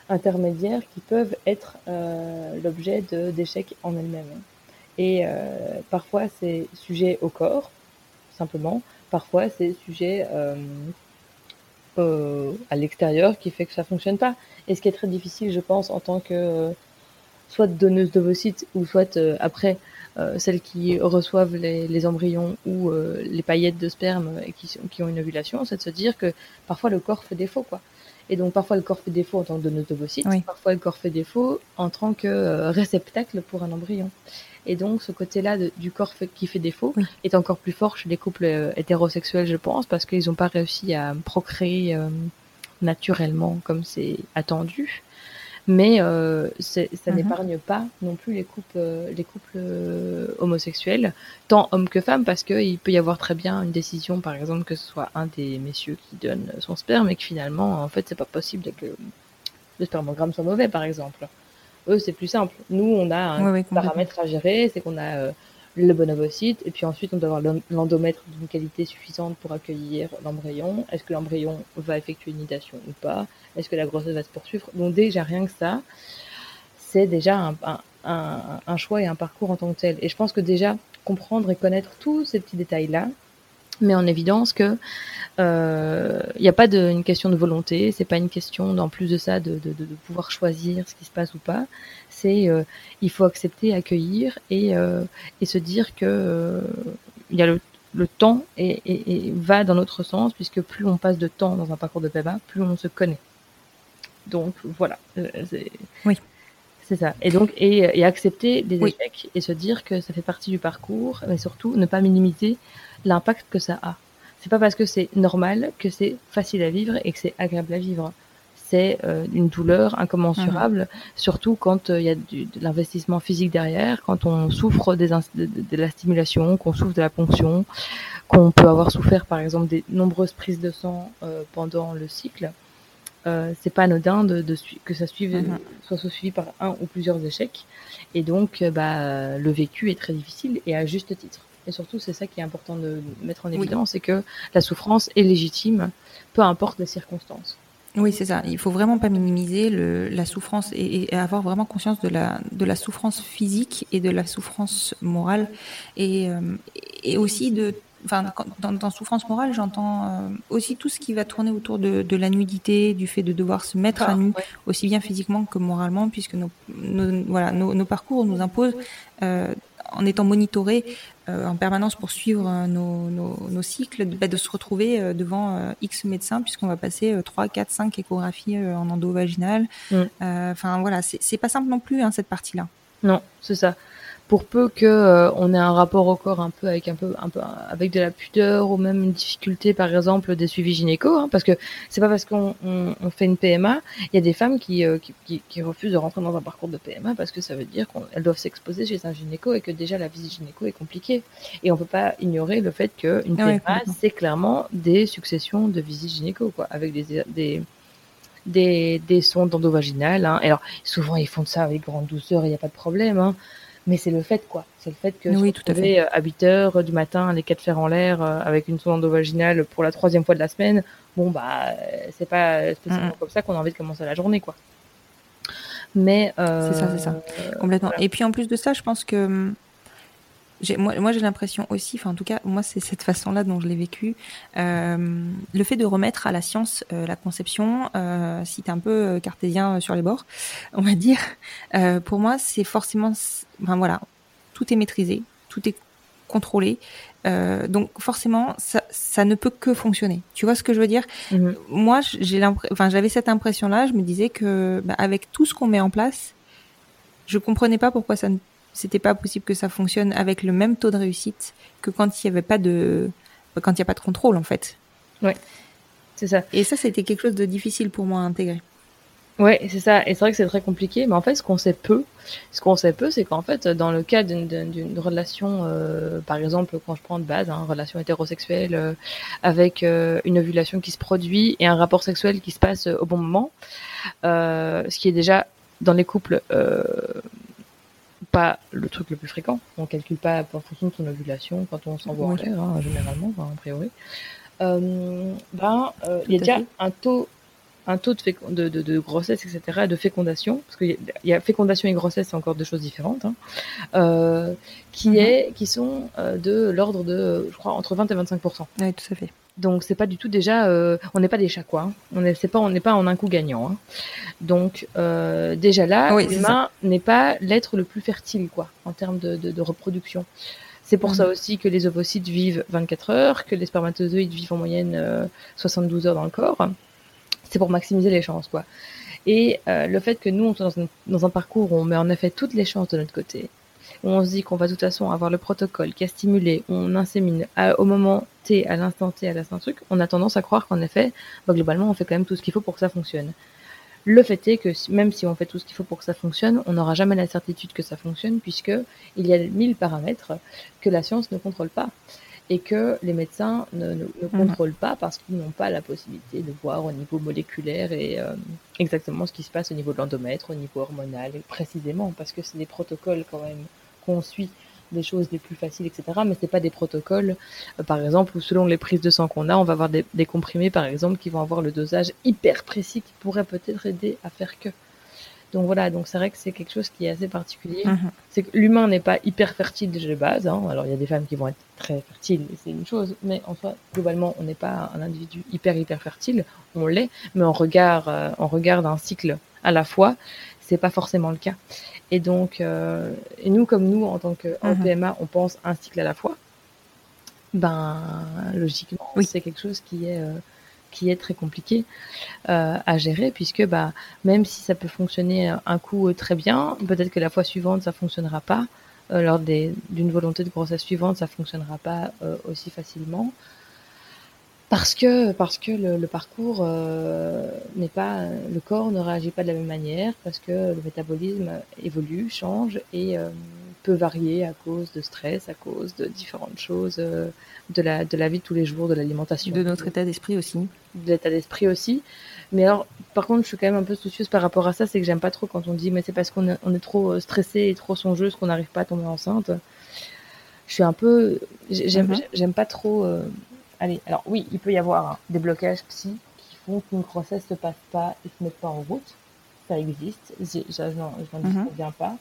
intermédiaires qui peuvent être euh, l'objet d'échecs en elles-mêmes. Et euh, parfois c'est sujet au corps, simplement, parfois c'est sujet euh, euh, à l'extérieur qui fait que ça fonctionne pas. Et ce qui est très difficile, je pense, en tant que euh, soit donneuse d'ovocytes ou soit après celles qui reçoivent les, embryons ou les paillettes de sperme et qui, qui ont une ovulation, c'est de se dire que parfois le corps fait défaut, quoi. Et donc parfois le corps fait défaut en tant que donneuse d'ovocytes, parfois le corps fait défaut en tant que réceptacle pour un embryon. Et donc, ce côté-là du corps qui fait défaut est encore plus fort chez les couples euh, hétérosexuels, je pense, parce qu'ils n'ont pas réussi à procréer euh, naturellement comme c'est attendu. Mais euh, ça mhm. n'épargne pas non plus les couples, les couples homosexuels, tant hommes que femmes, parce qu'il peut y avoir très bien une décision, par exemple, que ce soit un des messieurs qui donne son sperme, et que finalement, en fait, c'est pas possible que le spermogramme soit mauvais, par exemple. Eux, c'est plus simple. Nous, on a un paramètre à gérer, c'est qu'on a euh, le bon ovocyte, et puis ensuite, on doit avoir l'endomètre d'une qualité suffisante pour accueillir l'embryon. Est-ce que l'embryon va effectuer une nidation ou pas? Est-ce que la grossesse va se poursuivre? Donc déjà, rien que ça, c'est déjà un, choix et un parcours en tant que tel. Et je pense que déjà, comprendre et connaître tous ces petits détails-là, met en évidence que il euh, n'y a pas de, une question de volonté, c'est pas une question, en plus de ça, de, de, de, pouvoir choisir ce qui se passe ou pas. C'est euh, il faut accepter, accueillir et, euh, et se dire que il y a le, le temps et, et, et, va dans notre sens puisque plus on passe de temps dans un parcours de PEBA, plus on se connaît. Donc voilà. Oui. C'est ça. Et donc, et, et accepter des échecs et se dire que ça fait partie du parcours, mais surtout ne pas minimiser l'impact que ça a. C'est pas parce que c'est normal que c'est facile à vivre et que c'est agréable à vivre. C'est euh, une douleur incommensurable, mhm. surtout quand euh, il y a du, de l'investissement physique derrière, quand on souffre des de, de, la stimulation, qu'on souffre de la ponction, qu'on peut avoir souffert par exemple des nombreuses prises de sang euh, pendant le cycle. Euh, c'est pas anodin de, de que ça suive, mhm. soit suivi par un ou plusieurs échecs. Et donc, bah, le vécu est très difficile et à juste titre. Et surtout, c'est ça qui est important de mettre en évidence, c'est que la souffrance est légitime, peu importe les circonstances. Oui, c'est ça. Il faut vraiment pas minimiser le, la souffrance et, avoir vraiment conscience de la, de la souffrance physique et de la souffrance morale et, euh, et aussi de Enfin, dans, dans souffrance morale, j'entends euh, aussi tout ce qui va tourner autour de, de, la nudité, du fait de devoir se mettre à ah, nu, aussi bien physiquement que moralement, puisque nos, nos voilà, nos, nos, parcours nous imposent euh, en étant monitorés euh, en permanence pour suivre euh, nos, nos, nos cycles, bah, de se retrouver euh, devant X médecins, puisqu'on va passer 3, 4, 5 échographies en endovaginal. Mm. Enfin voilà, c'est pas simple non plus hein, cette partie-là. Non, c'est ça pour peu que euh, on ait un rapport au corps un peu avec un peu un peu avec de la pudeur ou même une difficulté par exemple des suivis gynéco hein, parce que c'est pas parce qu'on on, on fait une PMA il y a des femmes qui, euh, qui, qui, refusent de rentrer dans un parcours de PMA parce que ça veut dire qu'elles doivent s'exposer chez un gynéco et que déjà la visite gynéco est compliquée et on peut pas ignorer le fait qu'une PMA c'est clairement des successions de visites gynéco quoi avec des, des des, des sondes endovaginales. Hein. Alors souvent ils font ça avec grande douceur, il n'y a pas de problème. Hein mais c'est le fait quoi. C'est le fait que oui, tout à fait. Euh, à 8 heures du matin, les quatre fers en l'air euh, avec une sonde endovaginale pour la troisième fois de la semaine. Bon bah c'est pas spécialement comme ça qu'on a envie de commencer la journée quoi. Mais euh, c'est ça, c'est ça, complètement. Et puis en plus de ça, je pense que hum, moi, moi j'ai l'impression aussi, enfin en tout cas, moi c'est cette façon-là dont je l'ai vécu, euh, le fait de remettre à la science euh, la conception, euh, si tu un peu euh, cartésien sur les bords, on va dire, euh, pour moi c'est forcément, enfin voilà, tout est maîtrisé, tout est contrôlé, donc forcément ça, ça ne peut que fonctionner. Tu vois ce que je veux dire? Mm-hmm. Moi j'ai enfin j'avais cette impression-là, je me disais que bah, avec tout ce qu'on met en place, je comprenais pas pourquoi ça ne c'était pas possible que ça fonctionne avec le même taux de réussite que quand il y avait pas de quand il y a pas de contrôle en fait. Ouais. C'est ça. Et ça c'était quelque chose de difficile pour moi à intégrer. Ouais, c'est ça. Et c'est vrai que c'est très compliqué. Mais en fait, ce qu'on sait peu, ce qu'on sait peu, c'est qu'en fait, dans le cas d'une relation, euh, par exemple, quand je prends de base, hein, relation hétérosexuelle euh, avec euh, une ovulation qui se produit et un rapport sexuel qui se passe au bon moment, ce qui est déjà dans les couples pas le truc le plus fréquent. On calcule pas en fonction de son ovulation quand on s'envoie en l'air, hein, généralement, a priori. Euh, ben, euh, il y a déjà un taux, un taux de, de, de, de, grossesse, etc., de fécondation, parce qu'il y, y, a fécondation et grossesse, c'est encore deux choses différentes, hein, euh, qui, mm -hmm. est, qui sont euh, de l'ordre de, je crois, entre 20 et 25% Oui, tout à fait. Donc c'est pas du tout déjà, euh, on n'est pas des chats quoi. Hein. On n'est pas, on n'est pas en un coup gagnant. Hein. Donc euh, déjà là, oui, l'humain n'est pas l'être le plus fertile quoi en termes de, de, de reproduction. C'est pour mmh. ça aussi que les ovocytes vivent 24 heures, que les spermatozoïdes vivent en moyenne euh, 72 heures dans le corps. C'est pour maximiser les chances quoi. Et euh, le fait que nous on soit dans un, dans un parcours où on met en effet toutes les chances de notre côté, où on se dit qu'on va de toute façon avoir le protocole qui a stimulé, on insémine à, au moment T, à l'instant T, à l'instant truc, on a tendance à croire qu'en effet, bah, globalement, on fait quand même tout ce qu'il faut pour que ça fonctionne. Le fait est que même si on fait tout ce qu'il faut pour que ça fonctionne, on n'aura jamais la certitude que ça fonctionne puisque il y a mille paramètres que la science ne contrôle pas. et que les médecins ne, ne, ne Mhm. contrôlent pas parce qu'ils n'ont pas la possibilité de voir au niveau moléculaire et euh, exactement ce qui se passe au niveau de l'endomètre, au niveau hormonal, précisément parce que c'est des protocoles quand même qu'on suit des choses les plus faciles, etc. Mais c'est pas des protocoles, euh, par exemple, où selon les prises de sang qu'on a, on va avoir des, des comprimés, par exemple, qui vont avoir le dosage hyper précis qui pourrait peut-être aider à faire que. Donc voilà, donc c'est vrai que c'est quelque chose qui est assez particulier Mhm. c'est que l'humain n'est pas hyper fertile déjà de base. Hein. Alors il y a des femmes qui vont être très fertiles, c'est une chose, mais en soi, globalement, on n'est pas un individu hyper hyper fertile. On l'est, mais en regard, euh, en regard d'un cycle à la fois, c'est pas forcément le cas. Et donc, euh, et nous comme nous en tant que en Mhm. PMA, on pense un cycle à la fois. Ben logiquement, Oui. c'est quelque chose qui est euh, qui est très compliqué euh, à gérer puisque bah même si ça peut fonctionner un coup très bien, peut-être que la fois suivante ça fonctionnera pas. Lors d'une volonté de grossesse suivante, ça fonctionnera pas aussi facilement parce que parce que le, le parcours euh, n'est pas le corps ne réagit pas de la même manière parce que le métabolisme évolue, change et euh, peut varier à cause de stress, à cause de différentes choses euh, de la de la vie de tous les jours, de l'alimentation, De notre état d'esprit aussi. de l'état d'esprit aussi. Mais alors, par contre, je suis quand même un peu soucieuse par rapport à ça, c'est que j'aime pas trop quand on dit, mais c'est parce qu'on est, on est trop euh, stressé et trop songeuse qu'on n'arrive pas à tomber enceinte. Je suis un peu, j'ai- j'aime, Mhm. j'aime pas trop. Allez, alors oui, il peut y avoir hein, des blocages psy qui font qu'une grossesse se passe pas et se met pas en route. Ça existe, je n'en n'en Mhm. disconviens pas.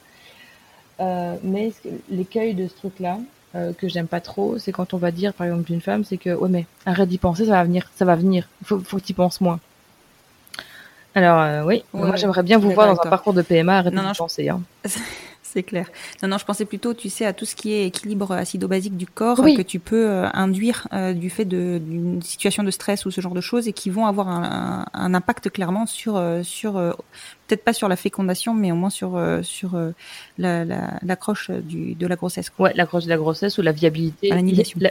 Euh, mais l'écueil de ce truc-là, euh, que j'aime pas trop, c'est quand on va dire, par exemple, d'une femme, c'est que, ouais, mais arrête d'y penser, ça va venir, ça va venir. Faut, faut que tu penses moins. Alors, euh, oui, Ouais, moi j'aimerais bien vous voir dans un parcours de PMA, non, d'y je- penser. Hein. C'est clair. Non, non, je pensais plutôt, tu sais, à tout ce qui est équilibre acido-basique du corps Oui. que tu peux euh, induire euh, du fait d'une situation de stress ou ce genre de choses et qui vont avoir un, un- un impact clairement sur, euh, sur peut-être pas sur la fécondation, mais au moins sur, sur euh, la- la- l'accroche du, de la grossesse. Quoi. Ouais, la grosse de la grossesse ou la viabilité,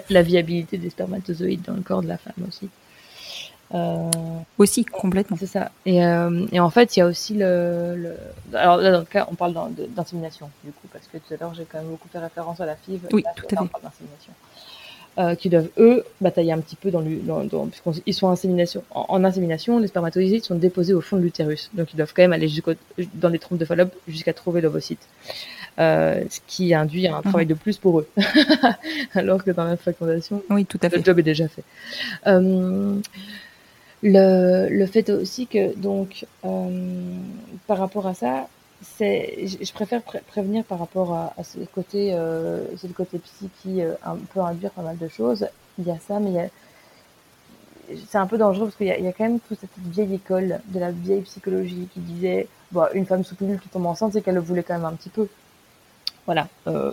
la viabilité des spermatozoïdes dans le corps de la femme aussi. Euh, Aussi, complètement. C'est ça. Et, euh, et en fait, il y a aussi le, le... Alors là, dans le cas, on parle d'insémination, du coup, parce que tout à l'heure, j'ai quand même beaucoup fait référence à la FIV. Oui, Là, tout à là, on fait. parle d'insémination. Euh, qui doivent, eux, batailler un petit peu dans, le- dans, dans puisqu'ils sont en insémination. En, en insémination, les spermatozoïdes sont déposés au fond de l'utérus. Donc, ils doivent quand même aller jusqu'au, dans les trompes de Fallope jusqu'à trouver l'ovocyte. Euh, ce qui induit un travail de plus pour eux. Alors que dans la fécondation, Oui, tout à le fait. job est déjà fait. Euh, le, le fait aussi que, donc, euh, par rapport à ça, c'est, je préfère pré- prévenir par rapport à, ce côté, euh, c'est le côté psy qui euh, un- peut induire pas mal de choses. Il y a ça, mais c'est un peu dangereux parce qu'il y y a quand même toute cette vieille école de la vieille psychologie qui disait, bon, une femme sous pilule qui tombe enceinte, c'est qu'elle le voulait quand même un petit peu. Voilà, euh,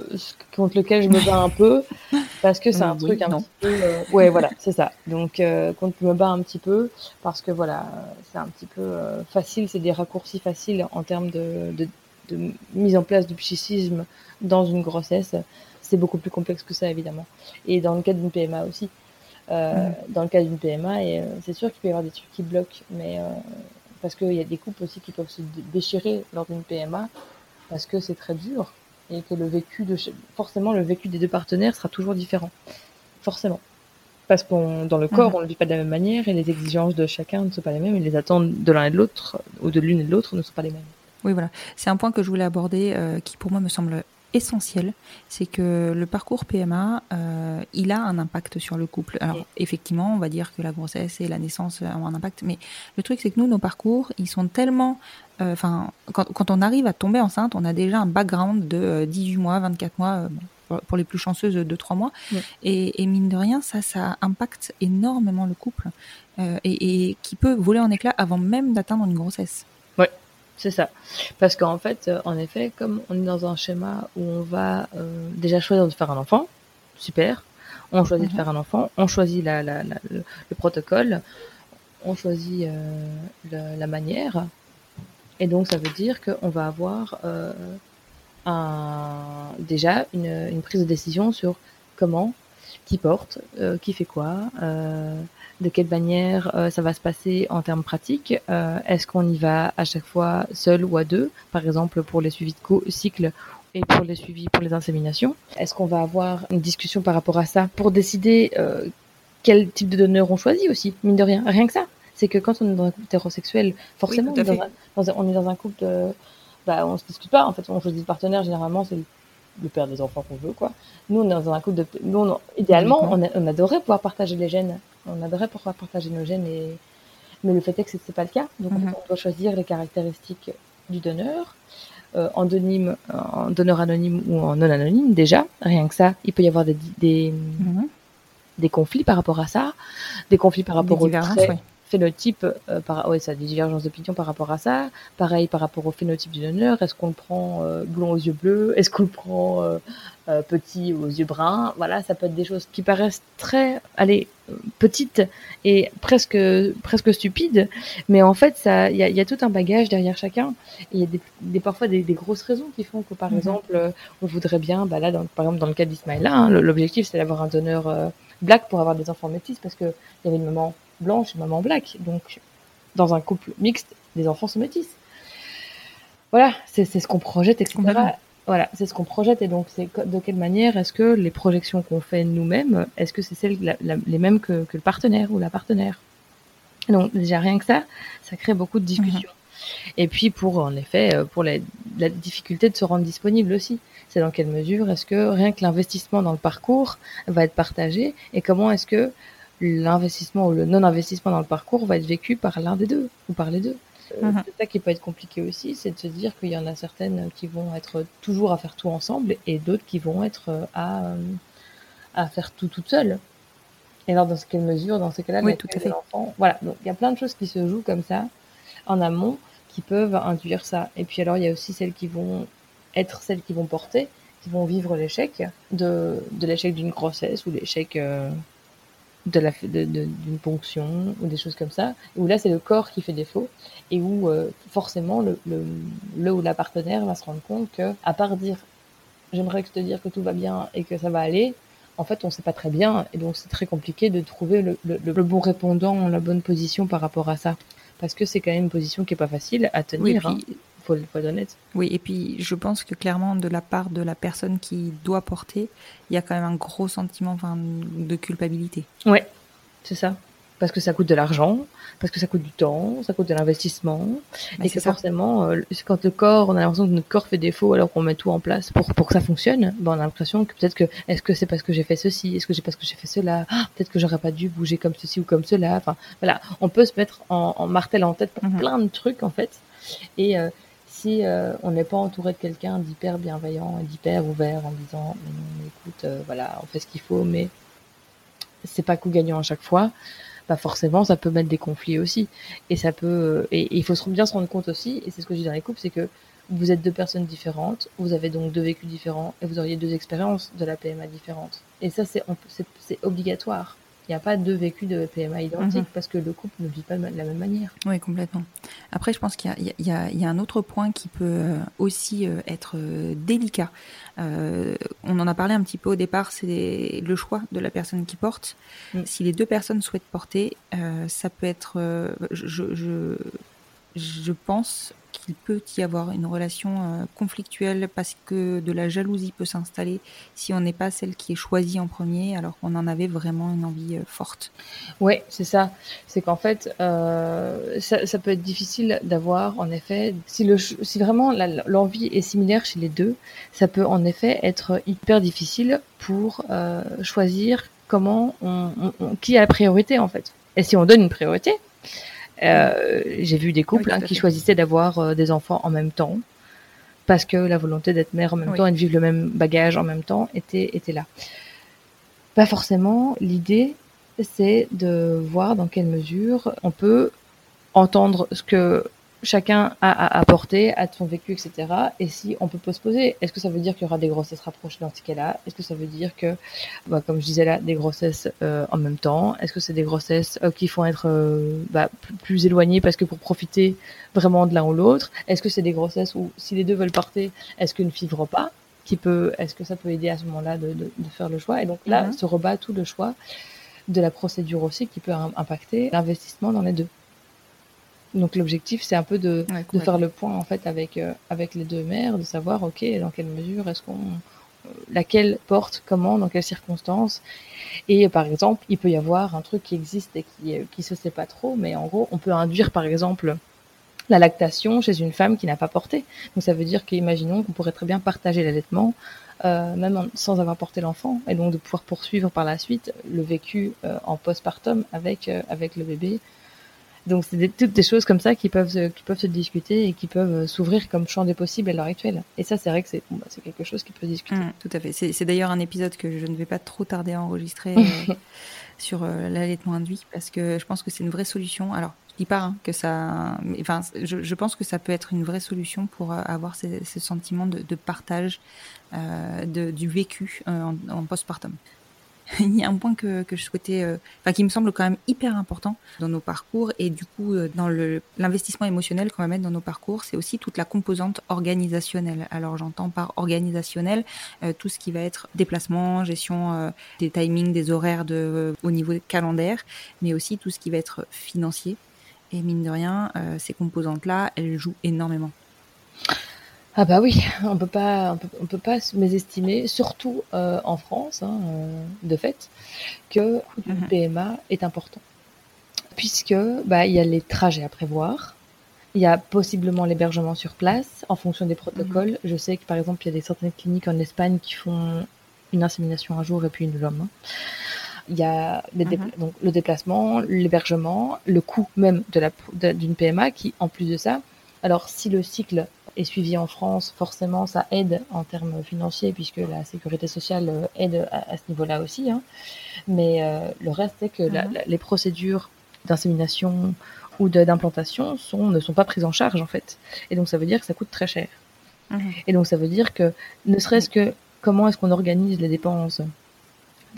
contre lequel je me bats un peu parce que c'est un Oui, truc un non. petit peu. euh, ouais, voilà, c'est ça. Donc, euh, contre je me bats un petit peu parce que voilà, c'est un petit peu euh, facile, c'est des raccourcis faciles en termes de, de, de mise en place du psychisme dans une grossesse. C'est beaucoup plus complexe que ça, évidemment. Et dans le cas d'une PMA aussi. Dans le cas d'une PMA, et, c'est sûr qu'il peut y avoir des trucs qui bloquent, mais parce qu'il y a des couples aussi qui peuvent se dé- déchirer lors d'une PMA parce que c'est très dur et que le vécu de forcément le vécu des deux partenaires sera toujours différent, forcément. Parce qu'on dans le corps, Mhm. on le vit pas de la même manière et les exigences de chacun ne sont pas les mêmes et les attentes de l'un et de l'autre ou de l'une et de l'autre ne sont pas les mêmes. Oui, voilà. C'est un point que je voulais aborder euh, qui, pour moi, me semble essentiel. C'est que le parcours PMA, euh, il a un impact sur le couple. Alors, effectivement, on va dire que la grossesse et la naissance ont un impact, mais le truc, c'est que nous, nos parcours, ils sont tellement. euh, Enfin, quand, quand on arrive à tomber enceinte, on a déjà un background de euh, 18 mois, 24 mois. euh, pour- pour les plus chanceuses, de 3 mois. Et, et mine de rien, ça, ça impacte énormément le couple euh, et, et qui peut voler en éclats avant même d'atteindre une grossesse. C'est ça. Parce qu'en fait, euh, en effet, comme on est dans un schéma où on va euh, déjà choisir de faire un enfant, super. On choisit Mhm. de faire un enfant, on choisit la, la, la- le, le protocole, on choisit euh, le- la manière. Et donc, ça veut dire qu'on va avoir euh, un, déjà une, une prise de décision sur comment qui porte, euh, qui fait quoi, euh, de quelle manière euh, ça va se passer en termes pratiques. Est-ce qu'on y va à chaque fois seul ou à deux, par exemple pour les suivis de cycle et pour les suivis pour les inséminations? Est-ce qu'on va avoir une discussion par rapport à ça pour décider quel type de donneur on choisit aussi, mine de rien, rien que ça? C'est que quand on est dans un couple hétérosexuel, forcément, on, est dans un, couple de, bah, on se discute pas. En fait, on choisit le partenaire. Généralement, c'est le père des enfants qu'on veut, quoi. Nous, on est dans un couple de, nous, idéalement, on, on, adorait pouvoir partager les gènes. On adorait pouvoir partager nos gènes et, mais le fait est que c'est pas le cas. Donc, mhm. on doit choisir les caractéristiques du donneur. Euh, en, donneur anonyme ou en non anonyme, déjà, rien que ça, il peut y avoir des, des, mhm. des conflits par rapport à ça, des conflits par rapport au trait, phénotype, euh, par, ouais, ça a des divergences d'opinion par rapport à ça. Pareil par rapport au phénotype du donneur. Est-ce qu'on le prend euh, blond aux yeux bleus? Est-ce qu'on le prend euh, euh, petit aux yeux bruns? Voilà, ça peut être des choses qui paraissent très, allez, petites et presque, presque stupides, mais en fait, ça, il y a, y a, tout un bagage derrière chacun. Il y a des, des parfois des, des, grosses raisons qui font que, par mhm. exemple, on voudrait bien, bah là, dans, par exemple, dans le cas d'Ismaël, hein, l'objectif c'est d'avoir un donneur black pour avoir des enfants métis parce que il y avait une maman blanche et maman black. Donc, dans un couple mixte, les enfants sont métis. Voilà, c'est ce qu'on projette, etc. Voilà, c'est ce qu'on projette et donc c'est de quelle manière est-ce que les projections qu'on fait nous-mêmes, est-ce que c'est celles les mêmes que, le partenaire ou la partenaire? Donc déjà rien que ça, ça crée beaucoup de discussions. Mhm. Et puis pour en effet euh, pour la difficulté de se rendre disponible aussi, c'est dans quelle mesure est-ce que rien que l'investissement dans le parcours va être partagé et comment est-ce que l'investissement ou le non-investissement dans le parcours va être vécu par l'un des deux ou par les deux. Euh, mhm. C'est ça qui peut être compliqué aussi, c'est de se dire qu'il y en a certaines qui vont être toujours à faire tout ensemble et d'autres qui vont être euh, à, euh, à faire tout toute seule. Et alors, dans quelle mesure, dans ces cas-là, oui, tout à fait. Voilà, donc il y a plein de choses qui se jouent comme ça en amont qui peuvent induire ça. Et puis alors, il y a aussi celles qui vont être celles qui vont porter, qui vont vivre l'échec de, de l'échec d'une grossesse ou l'échec de la d'une ponction ou des choses comme ça où là c'est le corps qui fait défaut et où euh, forcément le, le, le ou la partenaire va se rendre compte que à part dire j'aimerais te dire que tout va bien et que ça va aller en fait on sait pas très bien et donc c'est très compliqué de trouver le, le, bon répondant la bonne position par rapport à ça. Parce que c'est quand même une position qui est pas facile à tenir oui, hein faut, faut être honnête. Oui, et puis je pense que clairement, de la part de la personne qui doit porter, il y a quand même un gros sentiment enfin, de culpabilité. Ouais, c'est ça. Parce que ça coûte de l'argent, parce que ça coûte du temps, ça coûte de l'investissement, bah, et que forcément, euh, quand le corps, on a l'impression que notre corps fait défaut alors qu'on met tout en place pour pour que ça fonctionne, ben on a l'impression que peut-être que est-ce que c'est parce que j'ai fait ceci, est-ce que c'est parce que j'ai fait cela, ah, peut-être que j'aurais pas dû bouger comme ceci ou comme cela. Enfin voilà, on peut se mettre en, en martel en tête pour mhm. plein de trucs en fait, et euh, si euh, on n'est pas entouré de quelqu'un d'hyper bienveillant et d'hyper ouvert en disant écoute euh, voilà on fait ce qu'il faut mais c'est pas coup gagnant à chaque fois bah forcément ça peut mettre des conflits aussi. Et ça peut euh, et, il faut bien se rendre compte aussi et c'est ce que je dis dans les couples c'est que vous êtes deux personnes différentes vous avez donc deux vécus différents et vous auriez deux expériences de la PMA différentes. Et ça c'est c'est obligatoire il n'y a pas de vécu de PMA identique mhm. parce que le couple ne vit pas de la même manière. Oui, complètement. Après, je pense qu'il y, y, y, a un autre point qui peut euh, aussi euh, être euh, délicat. Euh, on en a parlé un petit peu au départ, c'est le choix de la personne qui porte. Si les deux personnes souhaitent porter, euh, ça peut être, je, je, je pense qu'il peut y avoir une relation euh, conflictuelle parce que de la jalousie peut s'installer si on n'est pas celle qui est choisie en premier alors qu'on en avait vraiment une envie euh, forte. Oui, c'est ça. C'est qu'en fait, euh, ça, peut être difficile d'avoir en effet, si, le, si vraiment l'envie est similaire chez les deux, ça peut en effet être hyper difficile pour choisir comment on, qui a la priorité en fait. Et si on donne une priorité, euh, j'ai vu des couples hein, qui choisissaient d'avoir euh, des enfants en même temps parce que la volonté d'être mère en même temps et de vivre le même bagage en même temps était, était là. Pas forcément. L'idée, c'est de voir dans quelle mesure on peut entendre ce que chacun a à apporter à son vécu, etc. Et si on peut pas se poser, est-ce que ça veut dire qu'il y aura des grossesses rapprochées dans ce cas-là? Est-ce que ça veut dire que, bah, comme je disais là, des grossesses euh, en même temps? Est-ce que c'est des grossesses euh, qui font être euh, bah, plus éloignées parce que pour profiter vraiment de l'un ou l'autre? Est-ce que c'est des grossesses où si les deux veulent porter, est-ce qu'une fille ne pas? Qui peut, est-ce que ça peut aider à ce moment-là de, de, de faire le choix? Et donc là, Mhm. se rebat tout le choix de la procédure aussi qui peut im- impacter l'investissement dans les deux. Donc l'objectif, c'est un peu de, Ouais, de complètement. faire le point en fait avec euh, avec les deux mères, de savoir ok dans quelle mesure est-ce qu'on laquelle porte comment dans quelles circonstances et euh, par exemple il peut y avoir un truc qui existe et qui euh, qui se sait pas trop mais en gros on peut induire par exemple la lactation chez une femme qui n'a pas porté donc ça veut dire qu'imaginons qu'on pourrait très bien partager l'allaitement euh, même en- sans avoir porté l'enfant et donc de pouvoir poursuivre par la suite le vécu euh, en postpartum avec euh, avec le bébé donc c'est des, toutes des choses comme ça qui peuvent se, qui peuvent se discuter et qui peuvent euh, s'ouvrir comme champ des possibles à l'heure actuelle. Et ça, c'est vrai que c'est bon, bah, c'est quelque chose qui peut se discuter. Mm, tout à fait. C'est c'est d'ailleurs un épisode que je ne vais pas trop tarder à enregistrer euh, sur euh, l'allaitement induit parce que je pense que c'est une vraie solution. Alors, je dis pas hein, que ça, enfin, je, je pense que ça peut être une vraie solution pour euh, avoir ces sentiments de, de partage euh, de, du vécu euh, en, en postpartum. Il y a un point que, que je souhaitais, euh, enfin qui me semble quand même hyper important dans nos parcours et du coup euh, dans l'investissement émotionnel qu'on va mettre dans nos parcours, c'est aussi toute la composante organisationnelle. Alors j'entends par organisationnel euh, tout ce qui va être déplacement, gestion euh, des timings, des horaires de, au niveau calendaire, mais aussi tout ce qui va être financier. Et mine de rien, euh, ces composantes-là, elles jouent énormément. Ah bah oui, on peut pas, on peut, on peut pas se mésestimer, surtout euh, en France, hein, euh, de fait, que le Mhm. PMA est important, puisque bah il y a les trajets à prévoir, il y a possiblement l'hébergement sur place en fonction des protocoles. Je sais que par exemple il y a des certaines cliniques en Espagne qui font une insémination un jour et puis une l'homme. hein. Il y a les Mhm. donc le déplacement, l'hébergement, le coût même de la d'une PMA qui, en plus de ça, alors si le cycle est suivi en France, forcément ça aide en termes financiers puisque la sécurité sociale euh, aide à, à ce niveau-là aussi. hein. Mais euh, le reste c'est que la- Mhm. la- les procédures d'insémination ou d'implantation sont ne sont pas prises en charge en fait. Et donc ça veut dire que ça coûte très cher. Et donc ça veut dire que ne serait-ce que comment est-ce qu'on organise les dépenses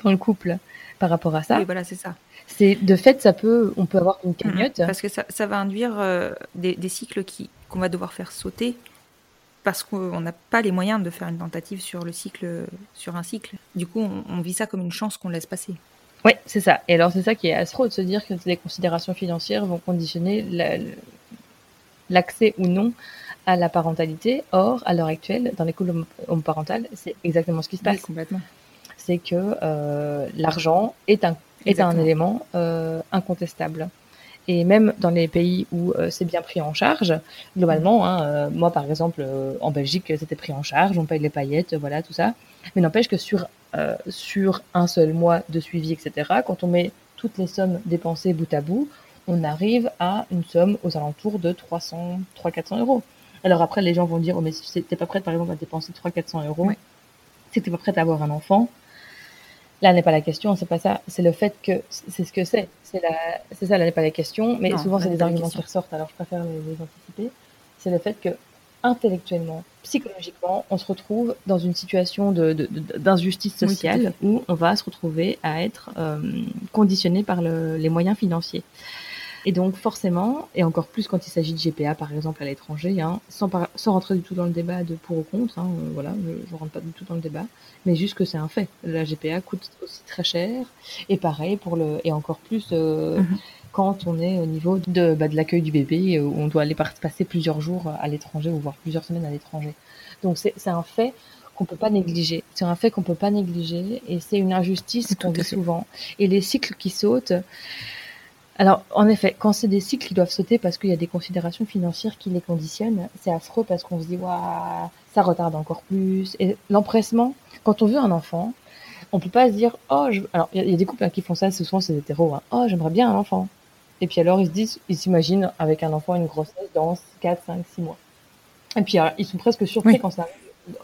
dans le couple par rapport à ça, Oui, voilà, c'est ça. c'est de fait ça peut on peut avoir une cagnotte. Mhm. Parce que ça, ça va induire euh, des, des cycles qui qu'on va devoir faire sauter parce qu'on n'a pas les moyens de faire une tentative sur le cycle, sur un cycle. Du coup, on, on vit ça comme une chance qu'on laisse passer. Oui, c'est ça. Et alors c'est ça qui est astro de se dire que les considérations financières vont conditionner la- l'accès ou non à la parentalité. Or, à l'heure actuelle, dans les couples homo- homoparentales, c'est exactement ce qui se passe. complètement. C'est que euh, l'argent est un est un élément euh, incontestable. Et même dans les pays où euh, c'est bien pris en charge, globalement, hein, euh, moi par exemple euh, en Belgique c'était pris en charge, on paye les paillettes, voilà tout ça. Mais n'empêche que sur sur un seul mois de suivi, etc. Quand on met toutes les sommes dépensées bout à bout, on arrive à une somme aux alentours de 300, 300-400 euros. Alors après, les gens vont dire, oh, mais si t'es pas prête par exemple à dépenser 300-400 euros, Ouais. si t'es pas prête à avoir un enfant, là n'est pas la question, c'est pas ça, c'est le fait que c'est ce que c'est, c'est la, c'est ça, là n'est pas la question, mais Non, souvent c'est des arguments question. qui ressortent, alors je préfère les, les anticiper, c'est le fait que intellectuellement, psychologiquement, on se retrouve dans une situation de, de- de- d'injustice Oui, sociale où on va se retrouver à être euh, conditionné par le- les moyens financiers. Et donc forcément, et encore plus quand il s'agit de GPA par exemple à l'étranger, hein, sans, par- sans rentrer du tout dans le débat de pour ou contre, hein, euh, voilà, je ne rentre pas du tout dans le débat, mais juste que c'est un fait. La GPA coûte aussi très cher, et pareil pour le, et encore plus euh, Mhm. quand on est au niveau de, bah, de l'accueil du bébé, euh, où on doit aller passer plusieurs jours à l'étranger ou voire plusieurs semaines à l'étranger. Donc c'est c'est un fait qu'on peut pas négliger. C'est un fait qu'on peut pas négliger, et c'est une injustice qu'on vit souvent. Et les cycles qui sautent. Alors, en effet, quand c'est des cycles qui doivent sauter parce qu'il y a des considérations financières qui les conditionnent, c'est affreux parce qu'on se dit, waouh, ça retarde encore plus. Et l'empressement, quand on veut un enfant, on peut pas se dire, oh, je... alors, il y, a- il y a des couples hein, qui font ça, ce sont ces hétéros, hein. oh, j'aimerais bien un enfant. Et puis alors, ils se disent, ils s'imaginent avec un enfant, une grossesse dans 4, 5, 6 mois. Et puis, alors, ils sont presque surpris Oui. quand ça arrive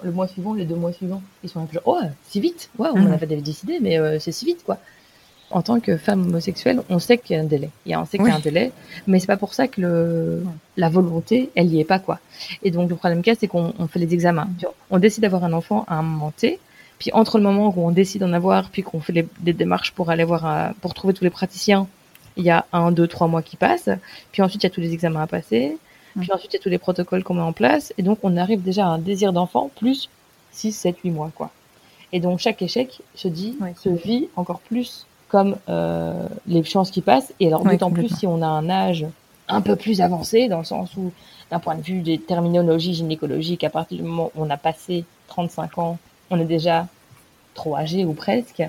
le mois suivant, les deux mois suivants. Ils sont un peu genre, oh, si vite, ouais, on Mhm. en avait décidé, mais euh, c'est si vite, quoi en tant que femme homosexuelle, on sait qu'il y a un délai. Il y a, on sait qu'il y a un délai, mais c'est pas pour ça que le, la volonté, elle y est pas, quoi. Et donc, le problème qu'il y a, c'est qu'on on fait les examens. On décide d'avoir un enfant à un moment T, puis entre le moment où on décide d'en avoir, puis qu'on fait les, des démarches pour aller voir, un- pour trouver tous les praticiens, il y a un, deux, trois mois qui passent. Puis ensuite, il y a tous les examens à passer. Puis ensuite, il y a tous les protocoles qu'on met en place. Et donc, on arrive déjà à un désir d'enfant, plus 6, 7, 8 mois, quoi. Et donc, chaque échec se dit, se vit encore plus comme euh, les chances qui passent. Et alors, Ouais, d'autant plus si on a un âge un peu plus avancé, dans le sens où, d'un point de vue des terminologies gynécologiques, à partir du moment où on a passé 35 ans, on est déjà trop âgé ou presque,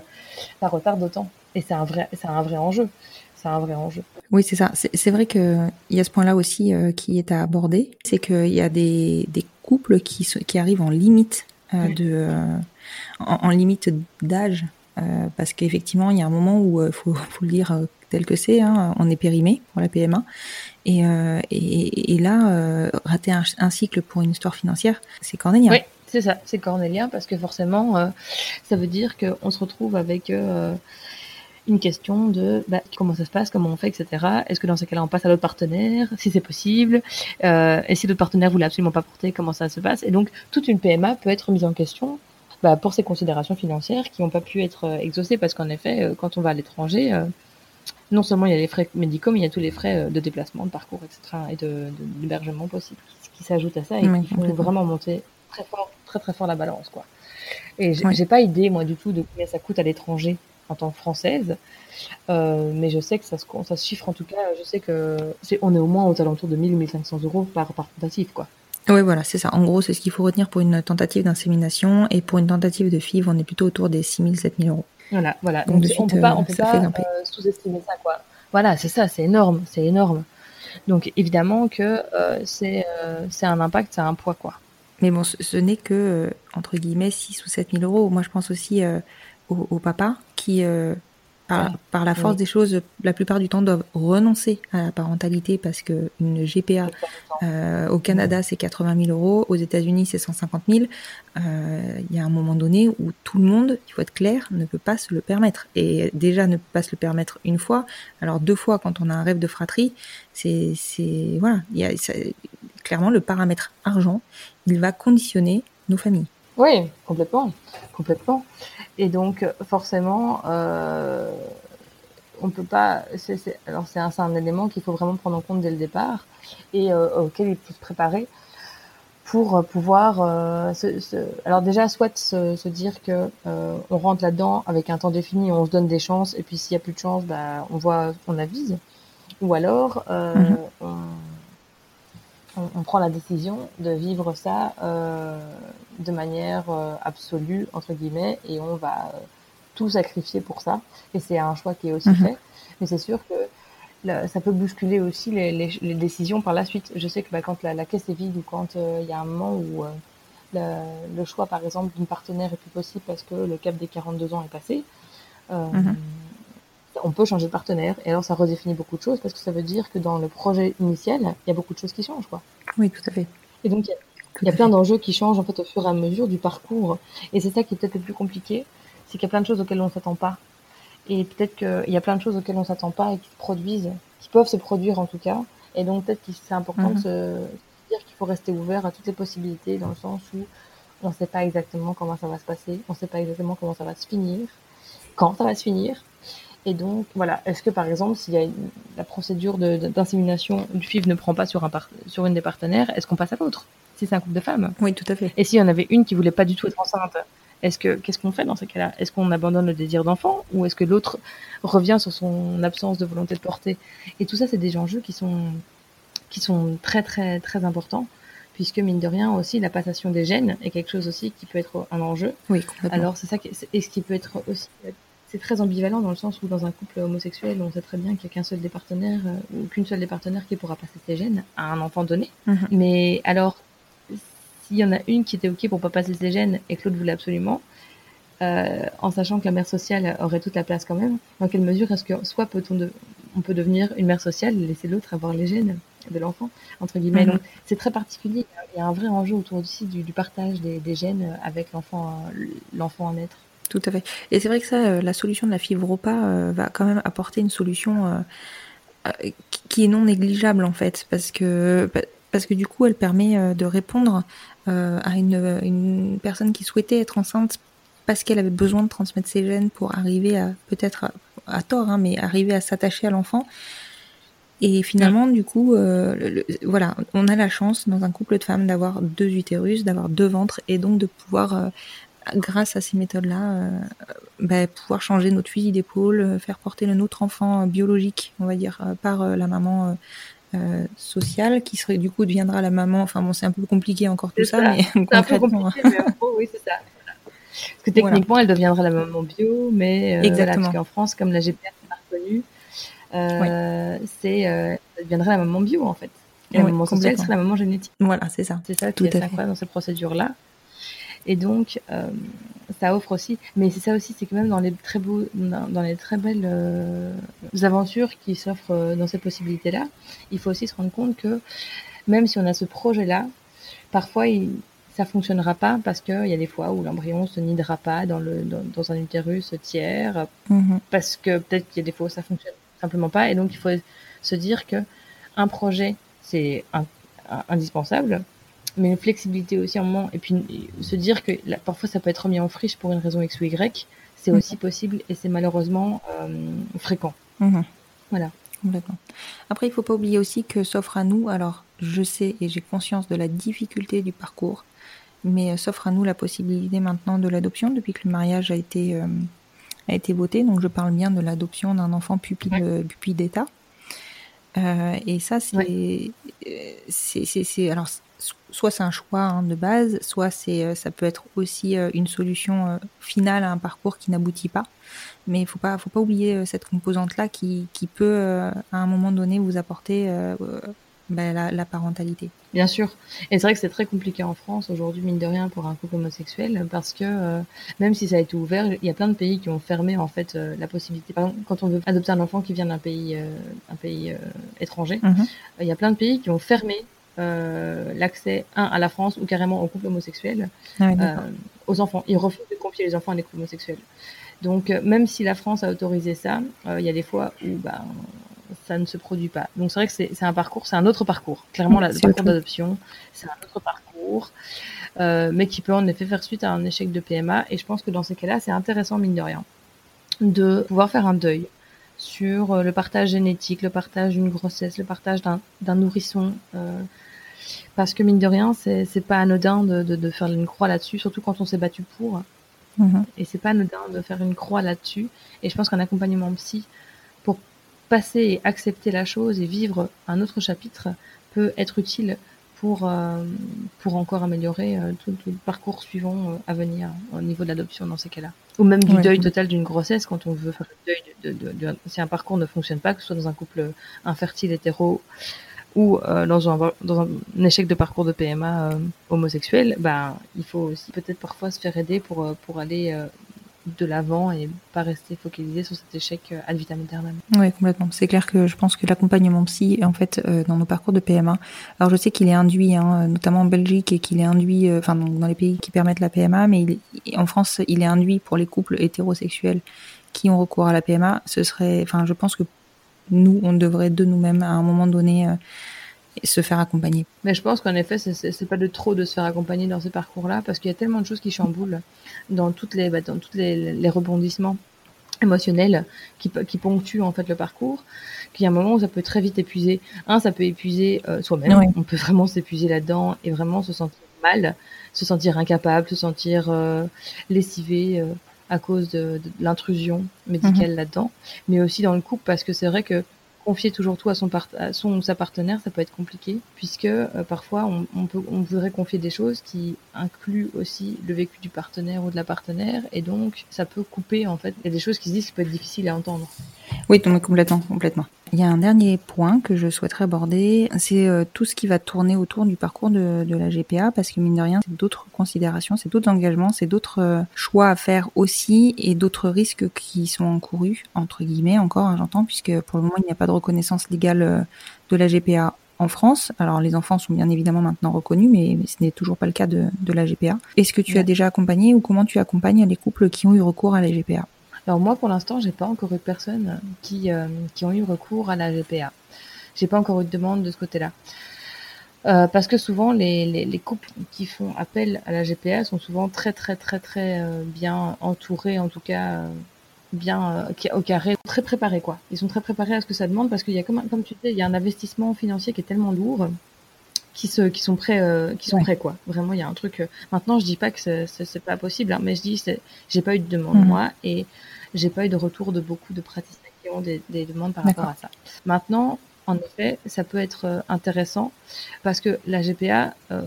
ça retarde d'autant. Et c'est un vrai, c'est un vrai enjeu. C'est un vrai enjeu. Oui, c'est ça. C'est vrai que il y a ce point-là aussi euh, qui est à aborder, c'est qu'il y a des, des couples qui, qui arrivent en limite euh, de euh, en, en limite d'âge, euh, parce qu'effectivement, il y a un moment où il faut, faut le dire euh, tel que c'est, hein, on est périmé pour la PMA, et, euh, là, euh, rater un, cycle pour une histoire financière, c'est cornélien. Oui, c'est ça, c'est cornélien parce que forcément, euh, ça veut dire qu'on se retrouve avec euh, une question de bah, comment ça se passe, comment on fait, etc. Est-ce que dans ces cas-là, on passe à l'autre partenaire, si c'est possible, euh, et si l'autre partenaire voulait absolument pas porter, comment ça se passe Et donc, toute une PMA peut être mise en question bah, pour ces considérations financières qui n'ont pas pu être euh, exaucées parce qu'en effet, euh, quand on va à l'étranger, euh, non seulement il y a les frais médicaux, mais il y a tous les frais de déplacement, de parcours, etc. et de, de- d'hébergement possible qui, qui s'ajoutent à ça et Oui, qui font vraiment monter très fort, très très fort la balance, quoi. Et j'ai j'ai pas idée, moi, du tout, de combien ça coûte à l'étranger en tant que française, euh, mais je sais que ça se, ça se chiffre en tout cas. Je sais que c'est, on est au moins aux alentours de 1000 ou 1500 euros par, par tentative, quoi. Oui, voilà, c'est ça. En gros, c'est ce qu'il faut retenir pour une tentative d'insémination, et pour une tentative de FIV, on est plutôt autour des 6 000, 7 000 euros. Voilà, voilà. Donc, Donc, de on suite, peut pas, euh, on peut pas euh, sous-estimer ça, quoi. Voilà, c'est ça, c'est énorme, c'est énorme. Donc évidemment que euh, c'est euh, un impact, c'est un poids, quoi. Mais bon, ce, ce n'est que, entre guillemets, 6 ou 7 000 euros. Moi, je pense aussi aux papas qui, par, Oui. par la force Oui. des choses, la plupart du temps, doivent renoncer à la parentalité parce que une GPA euh, au Canada, c'est 80 000 euros. Aux États-Unis, c'est 150 000. Euh, Il y a un moment donné où tout le monde, il faut être clair, ne peut pas se le permettre. Et déjà, ne peut pas se le permettre une fois. Alors deux fois, quand on a un rêve de fratrie, c'est, c'est voilà. Il y a ça- clairement le paramètre argent, il va conditionner nos familles. Oui, complètement, complètement. Et donc forcément, euh, on peut pas. c'est c'est- alors c'est un, c'est un élément qu'il faut vraiment prendre en compte dès le départ et euh, auquel il faut se préparer pour euh, pouvoir. euh, se, se- alors déjà, soit se, se dire que euh, on rentre là-dedans avec un temps défini, on se donne des chances et puis s'il y a plus de chance, bah, on voit, on avise. Ou alors, euh, Mhm. on, on, on prend la décision de vivre ça euh, de manière euh, absolue, entre guillemets, et on va euh, tout sacrifier pour ça. Et c'est un choix qui est aussi Mhm. fait. Mais c'est sûr que là, ça peut bousculer aussi les, les, les décisions par la suite. Je sais que bah, quand la, la caisse est vide ou quand euh, il y a un moment où euh, le, le choix, par exemple, d'une partenaire est plus possible parce que le cap des 42 ans est passé, euh, Mhm. On peut changer de partenaire. Et alors, ça redéfinit beaucoup de choses parce que ça veut dire que dans le projet initial, il y a beaucoup de choses qui changent, quoi. Oui, tout à fait. Et donc, il y a, Tout il y a à plein d'enjeux qui changent en fait au fur et à mesure du parcours. Et c'est ça qui est peut-être le plus compliqué, c'est qu'il y a plein de choses auxquelles on s'attend pas. Et peut-être qu'il y a plein de choses auxquelles on s'attend pas et qui se produisent, qui peuvent se produire en tout cas. Et donc peut-être que c'est important de Mhm. se dire qu'il faut rester ouvert à toutes les possibilités dans le sens où on ne sait pas exactement comment ça va se passer, on ne sait pas exactement comment ça va se finir, quand ça va se finir. Et donc, voilà, est-ce que par exemple, s'il y a une- la procédure d'insémination du FIV ne prend pas sur, un par- sur une des partenaires, est-ce qu'on passe à l'autre Si c'est un couple de femmes? Oui, tout à fait. Et s'il y en avait une qui voulait pas du tout être enceinte, est-ce que qu'est-ce qu'on fait dans ces cas-là? Est-ce qu'on abandonne le désir d'enfant ou est-ce que l'autre revient sur son absence de volonté de porter? Et tout ça, c'est des enjeux qui sont qui sont très très très importants puisque mine de rien aussi la passation des gènes est quelque chose aussi qui peut être un enjeu. Oui, complètement. Alors c'est ça qui et ce qui peut être aussi c'est très ambivalent dans le sens où dans un couple homosexuel, on sait très bien qu'il n'y a qu'un seul des partenaires euh, ou qu'une seule des partenaires qui pourra passer ses gènes à un enfant donné. Mhm. Mais alors, s'il y en a une qui était OK pour pas passer ses gènes et que l'autre voulait absolument, euh, en sachant que la mère sociale aurait toute la place quand même, dans quelle mesure est-ce que soit peut-on de, on peut devenir une mère sociale et laisser l'autre avoir les gènes de l'enfant, entre guillemets. Mhm. Donc c'est très particulier. Il y a un vrai enjeu autour aussi du, du partage des, des gènes avec l'enfant, euh, l'enfant à naître. Tout à fait. Et c'est vrai que ça, euh, la solution de la fibre repas euh, va quand même apporter une solution euh, qui- est non négligeable en fait, parce que pa- parce que du coup, elle permet de répondre à une, une personne qui souhaitait être enceinte parce qu'elle avait besoin de transmettre ses gènes pour arriver à peut-être à, tort, hein, mais arriver à s'attacher à l'enfant. Et finalement, du coup, voilà, on a la chance dans un couple de femmes d'avoir deux utérus, d'avoir deux ventres, et donc de pouvoir, grâce à ces méthodes-là, euh, bah, pouvoir changer notre fusil d'épaule, faire porter le nôtre enfant biologique, on va dire, par la maman sociale, qui serait du coup deviendra la maman. Enfin bon, c'est un peu compliqué encore tout ça, mais concrètement. oui, c'est ça. Parce que techniquement, elle deviendra la maman bio, mais Exactement. parce qu'en France, comme la GPA n'est pas reconnue, euh, c'est euh, ça deviendrait la maman bio en fait. Et la maman sociale serait la maman génétique. Voilà, c'est ça. C'est ça qui est incroyable dans cette procédure-là. Et donc, euh, ça offre aussi, mais c'est ça aussi, c'est que même dans les très beaux, dans, les très belles euh, aventures qui s'offrent euh, dans cette possibilité-là, il faut aussi se rendre compte que même si on a ce projet-là, parfois il, ça fonctionnera pas parce qu'il y a des fois où l'embryon se nidera pas dans le dans, dans un utérus tiers, mm-hmm. parce que peut-être qu'il y a des fois où ça fonctionne simplement pas. Et donc, il faut se dire que un projet, c'est indispensable, mais une flexibilité aussi en moment. Et puis, se dire que parfois, ça peut être remis en friche pour une raison X ou Y, c'est mhm. aussi possible et c'est malheureusement euh, fréquent. Mhm. Voilà. Complètement. Après, il faut pas oublier aussi que s'offre à nous, alors je sais et j'ai conscience de la difficulté du parcours, mais euh, s'offre à nous la possibilité maintenant de l'adoption depuis que le mariage a été euh, a été voté. Donc je parle bien de l'adoption d'un enfant pupille, pupille d'État. Euh, et ça, c'est, c'est, alors soit c'est un choix hein, de base, soit c'est, euh, ça peut être aussi euh, une solution finale à un parcours qui n'aboutit pas. Mais il faut pas, faut pas oublier cette composante-là qui, qui peut à un moment donné vous apporter bah, la, la, parentalité. Bien sûr. Et c'est vrai que c'est très compliqué en France aujourd'hui, mine de rien, pour un couple homosexuel, parce que euh, même si ça a été ouvert, il y a plein de pays qui ont fermé en fait euh, la possibilité. Par exemple, quand on veut adopter un enfant qui vient d'un pays, euh, un pays étranger, mhm. il y a plein de pays qui ont fermé l'accès un à la France ou carrément au couple homosexuel ah aux enfants. Ils refusent de confier les enfants à des couples homosexuels. Donc même si la France a autorisé ça, il y a des fois où bah, ça ne se produit pas. Donc c'est vrai que c'est un parcours, c'est un autre parcours. Clairement, le parcours d'adoption, c'est un autre parcours, euh, mais qui peut en effet faire suite à un échec de PMA. Et je pense que dans ces cas-là, c'est intéressant, mine de rien, de pouvoir faire un deuil sur euh, le partage génétique, le partage d'une grossesse, le partage d'un nourrisson. Euh, parce que mine de rien, c'est pas anodin de, de, de, faire une croix là-dessus, surtout quand on s'est battu pour. Mm-hmm. Et c'est pas anodin de faire une croix là-dessus. Et je pense qu'un accompagnement psy passer et accepter la chose et vivre un autre chapitre peut être utile pour, euh, pour encore améliorer euh, tout, le parcours suivant euh, à venir au niveau de l'adoption dans ces cas-là. Ou même du deuil total d'une grossesse quand on veut faire le deuil de, de, si un parcours ne fonctionne pas, que ce soit dans un couple infertile hétéro ou dans, un, dans un échec de parcours de PMA homosexuel, ben, il faut aussi peut-être parfois se faire aider pour, pour aller de l'avant et pas rester focalisé sur cet échec euh, ad vitam aeternam. Oui, complètement. C'est clair que je pense que l'accompagnement psy, en fait, euh, dans nos parcours de PMA, alors je sais qu'il est induit, hein, notamment en Belgique, et qu'il est induit, euh, enfin dans les pays qui permettent la PMA, mais en France, il est induit pour les couples hétérosexuels qui ont recours à la PMA. Ce serait, enfin, je pense que nous, on devrait de nous-mêmes à un moment donné se faire accompagner. Mais je pense qu'en effet, c'est pas de trop de se faire accompagner dans ces parcours-là, parce qu'il y a tellement de choses qui chamboulent dans toutes les, bah, dans toutes les, les rebondissements émotionnels qui, qui ponctuent en fait le parcours, qu'il y a un moment où ça peut très vite épuiser. Un, ça peut épuiser euh, soi-même. On peut vraiment s'épuiser là-dedans et vraiment se sentir mal, se sentir incapable, se sentir euh, lessivé euh, à cause de, de, l'intrusion médicale mhm. là-dedans, mais aussi dans le couple parce que c'est vrai que confier toujours tout à son, à son sa partenaire, ça peut être compliqué, puisque euh, parfois on, on, peut, on voudrait confier des choses qui incluent aussi le vécu du partenaire ou de la partenaire, et donc ça peut couper en fait. Il y a des choses qui se disent qui peut être difficile à entendre. Oui, complètement, complètement. Il y a un dernier point que je souhaiterais aborder, c'est euh, tout ce qui va tourner autour du parcours de, de la GPA, parce que mine de rien, c'est d'autres considérations, c'est d'autres engagements, c'est d'autres euh, choix à faire aussi, et d'autres risques qui sont encourus, entre guillemets encore, hein, j'entends, puisque pour le moment, il n'y a pas de reconnaissance légale euh, de la GPA en France. Alors les enfants sont bien évidemment maintenant reconnus, mais, ce n'est toujours pas le cas de, de la GPA. Est-ce que tu as déjà accompagné ou comment tu accompagnes les couples qui ont eu recours à la GPA alors moi, pour l'instant, j'ai pas encore eu de personnes qui, euh, qui ont eu recours à la GPA. J'ai pas encore eu de demande de ce côté-là. Euh, parce que souvent, les, les, les, couples qui font appel à la GPA sont souvent très très très très euh, bien entourés, en tout cas bien au carré, très préparés quoi. Ils sont très préparés à ce que ça demande parce qu'il y a comme comme tu dis, il y a un investissement financier qui est tellement lourd qui se qui sont prêts qui sont prêts quoi. Vraiment il y a un truc. maintenant je dis pas que c'est pas possible, hein, mais je dis j'ai pas eu de demande mhm. moi et j'ai pas eu de retour de beaucoup de praticiens qui ont des, des demandes par rapport à ça. Maintenant en effet, ça peut être euh, intéressant parce que la GPA, euh,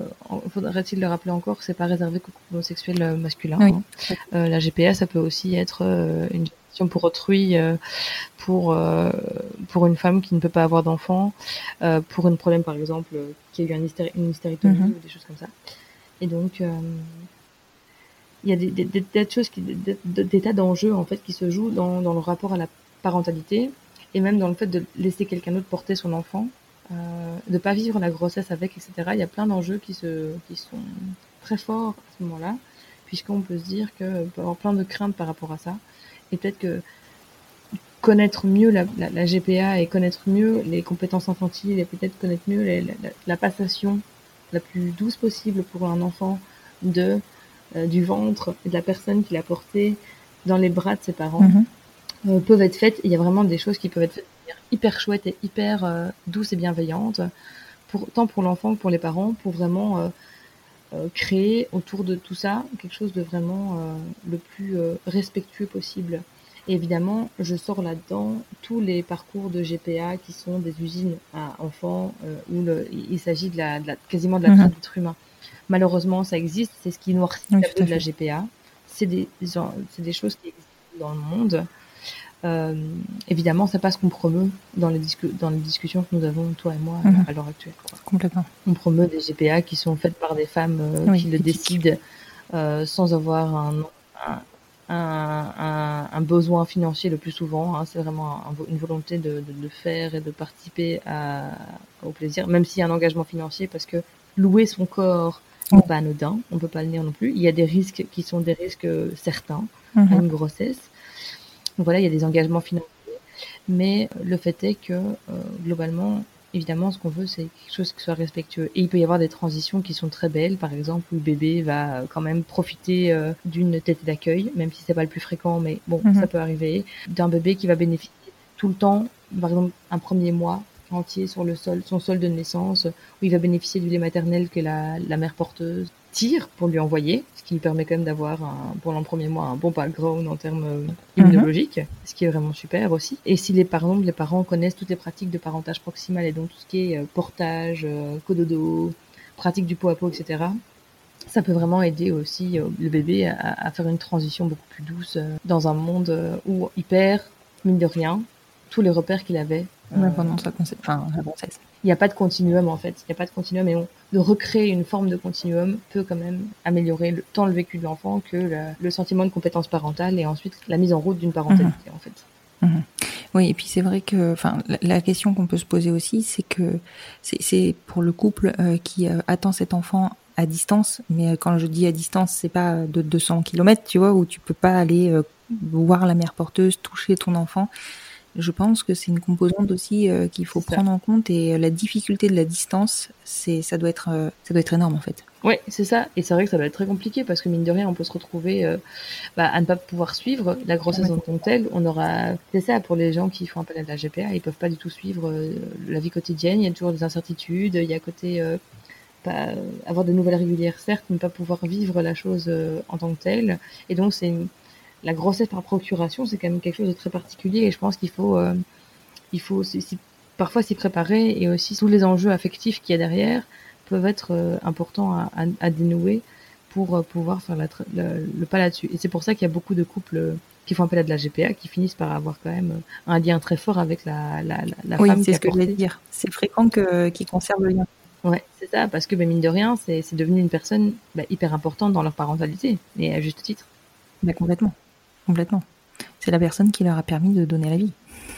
faudrait-il le rappeler encore, c'est pas réservé qu'aux homosexuels euh, masculins. Hein. Euh, la GPA, ça peut aussi être une gestion pour autrui, pour pour une femme qui ne peut pas avoir d'enfant, pour un problème par exemple qui a eu une hystérectomie mhm. ou des choses comme ça. Et donc il y a des, tas choses, des, tas d'enjeux en fait qui se jouent dans, le rapport à la parentalité et même dans le fait de laisser quelqu'un d'autre porter son enfant, euh, de pas vivre la grossesse avec, etc. Il y a plein d'enjeux qui sont très forts à ce moment-là, puisqu'on peut se dire que peut avoir plein de craintes par rapport à ça, et peut-être que connaître mieux la, GPA et connaître mieux les compétences infantiles et peut-être connaître mieux la, passation la plus douce possible pour un enfant de euh, du ventre et de la personne qui l'a porté dans les bras de ses parents. Mm-hmm. Euh, peuvent être faites. Il y a vraiment des choses qui peuvent être faites hyper chouettes et hyper euh, douces et bienveillantes, pour, tant pour l'enfant que pour les parents, pour vraiment créer autour de tout ça quelque chose de vraiment le plus respectueux possible. Et évidemment, je sors là-dedans tous les parcours de GPA qui sont des usines à enfants où il s'agit de la, quasiment de la mhm. traite d'êtres humains. Malheureusement, ça existe, c'est ce qui noircit oui, de la GPA. C'est des, c'est des choses qui existent dans le monde. Euh, évidemment, c'est pas ce qu'on promeut dans les, dans les discussions que nous avons, toi et moi, mhm. à l'heure actuelle. Complètement. On promeut des GPA qui sont faites par des femmes euh, qui le décident euh, sans avoir un, un, un, un, besoin financier le plus souvent. Hein. C'est vraiment une volonté de, de, de, faire et de participer à, au plaisir, même s'il y a un engagement financier, parce que louer son corps n'est pas anodin, on peut pas le nier non plus. Il y a des risques qui sont des risques certains à mhm. une grossesse. Donc voilà, il y a des engagements financiers, mais le fait est que euh, globalement, évidemment, ce qu'on veut, c'est quelque chose qui soit respectueux. Et il peut y avoir des transitions qui sont très belles, par exemple, où le bébé va quand même profiter euh, d'une tête d'accueil, même si c'est pas le plus fréquent, mais bon, mhm. ça peut arriver, d'un bébé qui va bénéficier tout le temps, par exemple, un premier mois entier sur le sol, son sol de naissance, où il va bénéficier du lait maternel que la, la mère porteuse tire pour lui envoyer, ce qui lui permet quand même d'avoir pendant le premier mois un bon background en termes euh, mhm. immunologiques, ce qui est vraiment super aussi. Et si les parents, les parents connaissent toutes les pratiques de parentage proximal et donc tout ce qui est euh, portage, euh, cododo, pratique du pot à pot, etc. Ça peut vraiment aider aussi le bébé à, faire une transition beaucoup plus douce dans un monde où il perd, mine de rien, tous les repères qu'il avait pendant sa, enfin, grossesse. Il n'y a pas de continuum en fait. Il n'y a pas de continuum et de recréer une forme de continuum peut quand même améliorer le, tant le vécu de l'enfant que le, sentiment de compétence parentale et ensuite la mise en route d'une parentalité mhm. en fait. Mhm. Oui, et puis c'est vrai que, enfin, la, question qu'on peut se poser aussi, c'est que c'est pour le couple euh, qui euh, attend cet enfant à distance, mais euh, quand je dis à distance, c'est pas de 200 km, tu vois, où tu peux pas aller voir la mère porteuse, toucher ton enfant je pense que c'est une composante aussi euh, qu'il faut prendre en compte et euh, la difficulté de la distance, c'est ça doit être euh, ça doit être énorme en fait. Oui, c'est ça. Et c'est vrai que ça doit être très compliqué parce que mine de rien, on peut se retrouver bah, à ne pas pouvoir suivre la grossesse en tant que telle. On aura, c'est ça pour les gens qui font appel à la GPA, ils peuvent pas du tout suivre la vie quotidienne. Il y a toujours des incertitudes. Il y a côté pas avoir de nouvelles régulières, certes, mais pas pouvoir vivre la chose en tant que telle. Et donc c'est une la grossesse par procuration, c'est quand même quelque chose de très particulier et je pense qu'il faut, euh, il faut parfois s'y préparer et aussi tous les enjeux affectifs qu'il y a derrière peuvent être euh, importants à, à, dénouer pour euh, pouvoir faire le, pas là-dessus. Et c'est pour ça qu'il y a beaucoup de couples qui font appel à de la GPA qui finissent par avoir quand même un lien très fort avec la, la, la, oui, c'est ce que je voulais dire. C'est fréquent que, qu'ils conservent le lien. Ouais, c'est ça, parce que bah, mine de rien, c'est, c'est devenu une personne bah, hyper importante dans leur parentalité, et à juste titre. Bah, complètement. Complètement. C'est la personne qui leur a permis de donner la vie.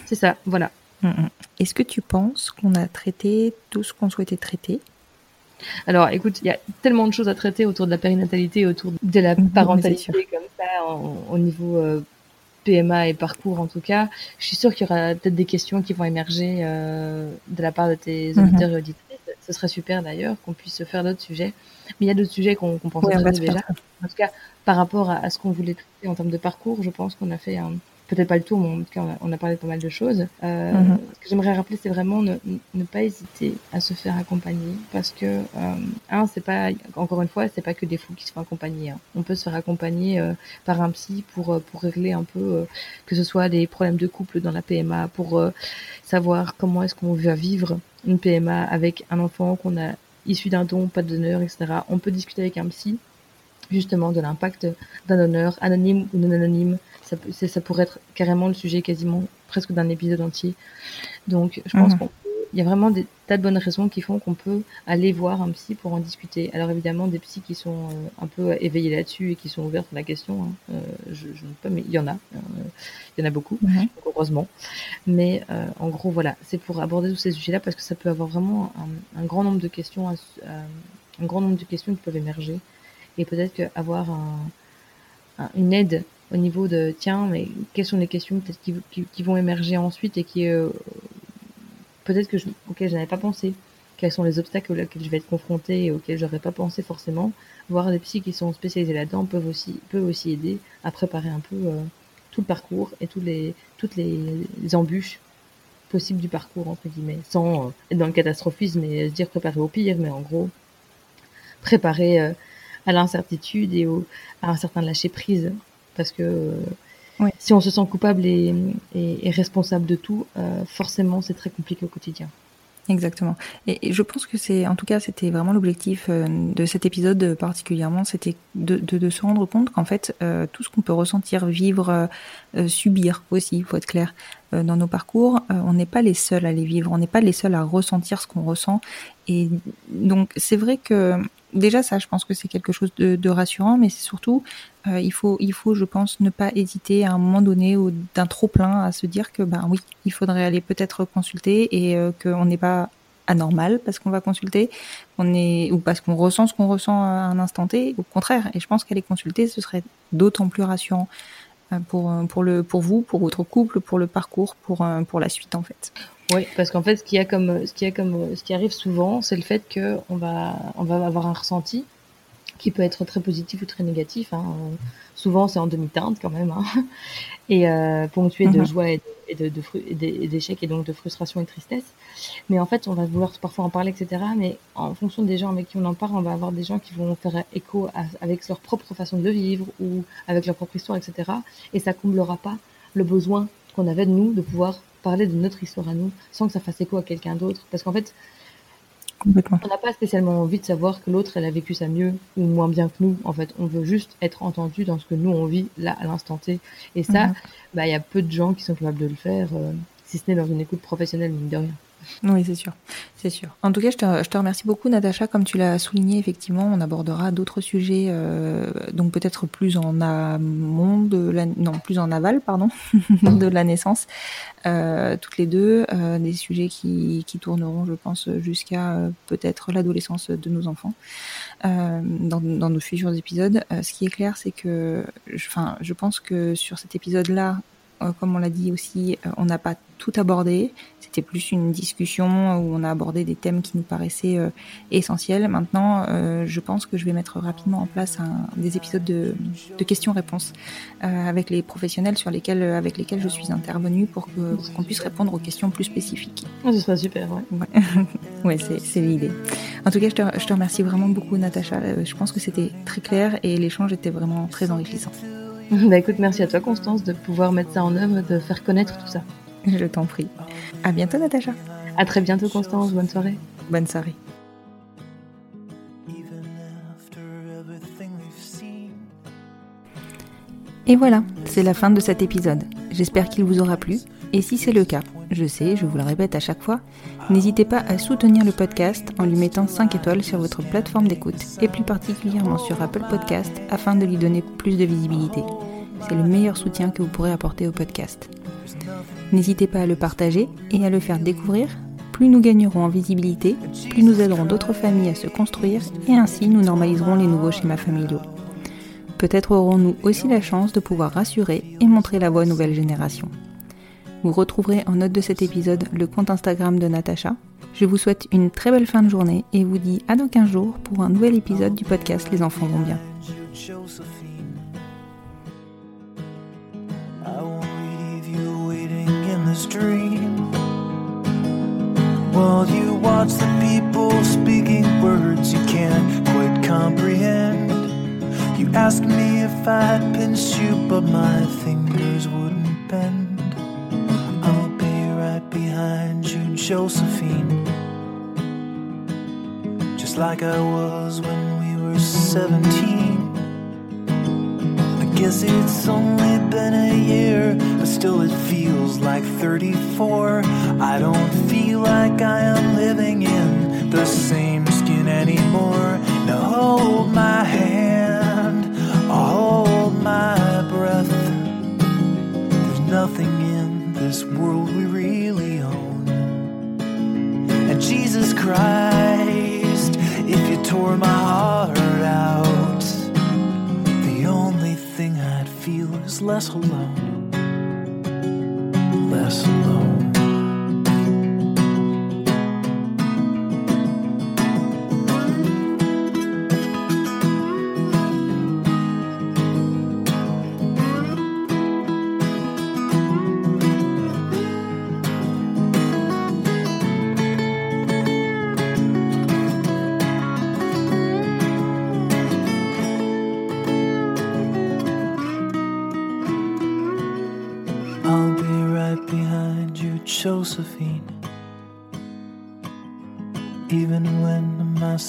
C'est ça, voilà. Mm, mm. Est-ce que tu penses qu'on a traité tout ce qu'on souhaitait traiter? Alors, écoute, il y a tellement de choses à traiter autour de la périnatalité, autour de la mm, parentalité comme ça, au niveau euh, PMA et parcours en tout cas. Je suis sûre qu'il y aura peut-être des questions qui vont émerger euh, de la part de tes mm-hmm. auditeurs et auditrices. Ce serait super d'ailleurs qu'on puisse faire d'autres sujets. Mais il y a d'autres sujets qu'on pense traiter déjà. En tout cas, par rapport à, ce qu'on voulait traiter en termes de parcours, je pense qu'on a fait un, peut-être pas le tout, mais en tout cas, on a, parlé de pas mal de choses. Euh, Mhm. Ce que j'aimerais rappeler, c'est vraiment ne, ne pas hésiter à se faire accompagner, parce que euh, un, c'est pas encore une fois, c'est pas que des fous qui se font accompagner. hein. On peut se faire accompagner euh, par un psy pour euh, pour régler un peu euh, que ce soit des problèmes de couple dans la PMA, pour euh, savoir comment est-ce qu'on va vivre une PMA avec un enfant qu'on a issu d'un don, pas de donneur, etc. On peut discuter avec un psy justement de l'impact d'un donneur, anonyme ou non anonyme. Ça, pourrait être carrément le sujet quasiment presque d'un épisode entier. Donc je pense Mhm. qu'on peut- il y a vraiment des tas de bonnes raisons qui font qu'on peut aller voir un psy pour en discuter. Alors évidemment des psys qui sont euh, un peu éveillés là-dessus et qui sont ouverts à la question. hein. Euh, je, ne sais pas, mais il y en a. Euh, il y en a beaucoup Mhm. heureusement. Mais en gros, voilà, c'est pour aborder tous ces sujets-là parce que ça peut avoir vraiment un, un grand nombre de questions, à un grand nombre de questions qui peuvent émerger et peut-être qu'avoir un, un- une aide au niveau de tiens, mais quelles sont les questions peut-être qui, vont émerger ensuite et qui euh, peut-être que je, auxquelles je n'avais pas pensé. Quels sont les obstacles auxquels je vais être confrontée et auxquels j'aurais pas pensé forcément. Voir des psys qui sont spécialisés là-dedans peuvent aussi, peuvent aussi aider à préparer un peu euh, tout le parcours et tous les, toutes les, embûches possibles du parcours, entre guillemets, sans euh, être dans le catastrophisme et se dire préparer au pire, mais en gros, préparer à l'incertitude et au, à un certain lâcher-prise. Parce que euh, Ouais. si on se sent coupable et, et, et responsable de tout, euh, forcément, c'est très compliqué au quotidien. Exactement. Et, et je pense que c'est, en tout cas, c'était vraiment l'objectif euh, de cet épisode particulièrement, c'était de, de, de se rendre compte qu'en fait, euh, tout ce qu'on peut ressentir, vivre, euh, subir aussi, il faut être clair, dans nos parcours, on n'est pas les seuls à les vivre, on n'est pas les seuls à ressentir ce qu'on ressent. Et donc, c'est vrai que déjà ça, je pense que c'est quelque chose de, rassurant, mais c'est surtout, euh, il faut, il faut, je pense, ne pas hésiter à un moment donné ou d'un trop plein à se dire que ben oui, il faudrait aller peut-être consulter et euh, qu'on n'est pas anormal parce qu'on va consulter, on est ou parce qu'on ressent ce qu'on ressent à un instant T. Au contraire, et je pense qu'aller consulter, ce serait d'autant plus rassurant euh, pour vous, pour votre couple, pour le parcours, pour la suite en fait. Oui, parce qu'en fait, ce qui a comme, ce qui a comme, ce qui arrive souvent, c'est le fait que on va, on va avoir un ressenti qui peut être très positif ou très négatif. Hein. Souvent, c'est en demi-teinte quand même, hein. et euh, ponctué de Mhm. joie et de- et d'échecs et donc de frustration et de tristesse. Mais en fait, on va vouloir parfois en parler, etc. Mais en fonction des gens avec qui on en parle, on va avoir des gens qui vont faire écho à- avec leur propre façon de vivre ou avec leur propre histoire, etc. Et ça comblera pas le besoin qu'on avait de nous de pouvoir parler de notre histoire à nous sans que ça fasse écho à quelqu'un d'autre. Parce qu'en fait, on n'a pas spécialement envie de savoir que l'autre, elle a vécu ça mieux ou moins bien que nous. En fait, on veut juste être entendu dans ce que nous, on vit là, à l'instant T. Et ça, Mhm. bah, il y a peu de gens qui sont capables de le faire, euh, si ce n'est dans une écoute professionnelle, mine de rien. Oui, c'est sûr, c'est sûr. En tout cas, je te, remercie beaucoup, Natacha. Comme tu l'as souligné, effectivement, on abordera d'autres sujets, euh, donc peut-être plus en amont de la, non, plus en aval, pardon, de la naissance, euh, toutes les deux, euh, des sujets qui, tourneront, je pense, jusqu'à peut-être l'adolescence de nos enfants, dans, dans nos futurs épisodes. Ce qui est clair, c'est que, enfin, je pense que sur cet épisode-là, comme on l'a dit aussi, euh, on n'a pas tout abordé. C'était plus une discussion où on a abordé des thèmes qui nous paraissaient euh, essentiels. Maintenant, euh, je pense que je vais mettre rapidement en place un, des épisodes de, de questions-réponses euh, avec les professionnels sur lesquels, avec lesquels je suis intervenue pour qu'on puisse répondre aux questions plus spécifiques. Ah, ce serait super, ouais. Ouais, ouais c'est l'idée. En tout cas, je te, je te remercie vraiment beaucoup, Natacha. Euh, Je pense que c'était très clair et l'échange était vraiment très enrichissant. bah écoute, merci à toi, Constance, de pouvoir mettre ça en œuvre, de faire connaître tout ça. Je t'en prie. À bientôt, Natacha. À très bientôt, Constance. Bonne soirée. Bonne soirée. Et voilà, c'est la fin de cet épisode. J'espère qu'il vous aura plu. Et si c'est le cas, je sais, je vous le répète à chaque fois, n'hésitez pas à soutenir le podcast en lui mettant 5 étoiles sur votre plateforme d'écoute et plus particulièrement sur Apple Podcast afin de lui donner plus de visibilité. C'est le meilleur soutien que vous pourrez apporter au podcast. N'hésitez pas à le partager et à le faire découvrir. Plus nous gagnerons en visibilité, plus nous aiderons d'autres familles à se construire et ainsi nous normaliserons les nouveaux schémas familiaux. Peut-être aurons-nous aussi la chance de pouvoir rassurer et montrer la voie aux nouvelles générations. Vous retrouverez en note de cet épisode le compte Instagram de Natacha. Je vous souhaite une très belle fin de journée et vous dis à dans 15 jours pour un nouvel épisode du podcast Les enfants vont bien. Me if pinch you, but my fingers wouldn't. Right behind you, Josephine. Just like I was when we were 17. I guess it's only been a year, but still it feels like 34. I don't feel like I am living in the same skin anymore. Now hold my hand, I'll hold my breath. There's nothing in this world we really own. And Jesus Christ, if you tore my heart out, the only thing I'd feel is less alone.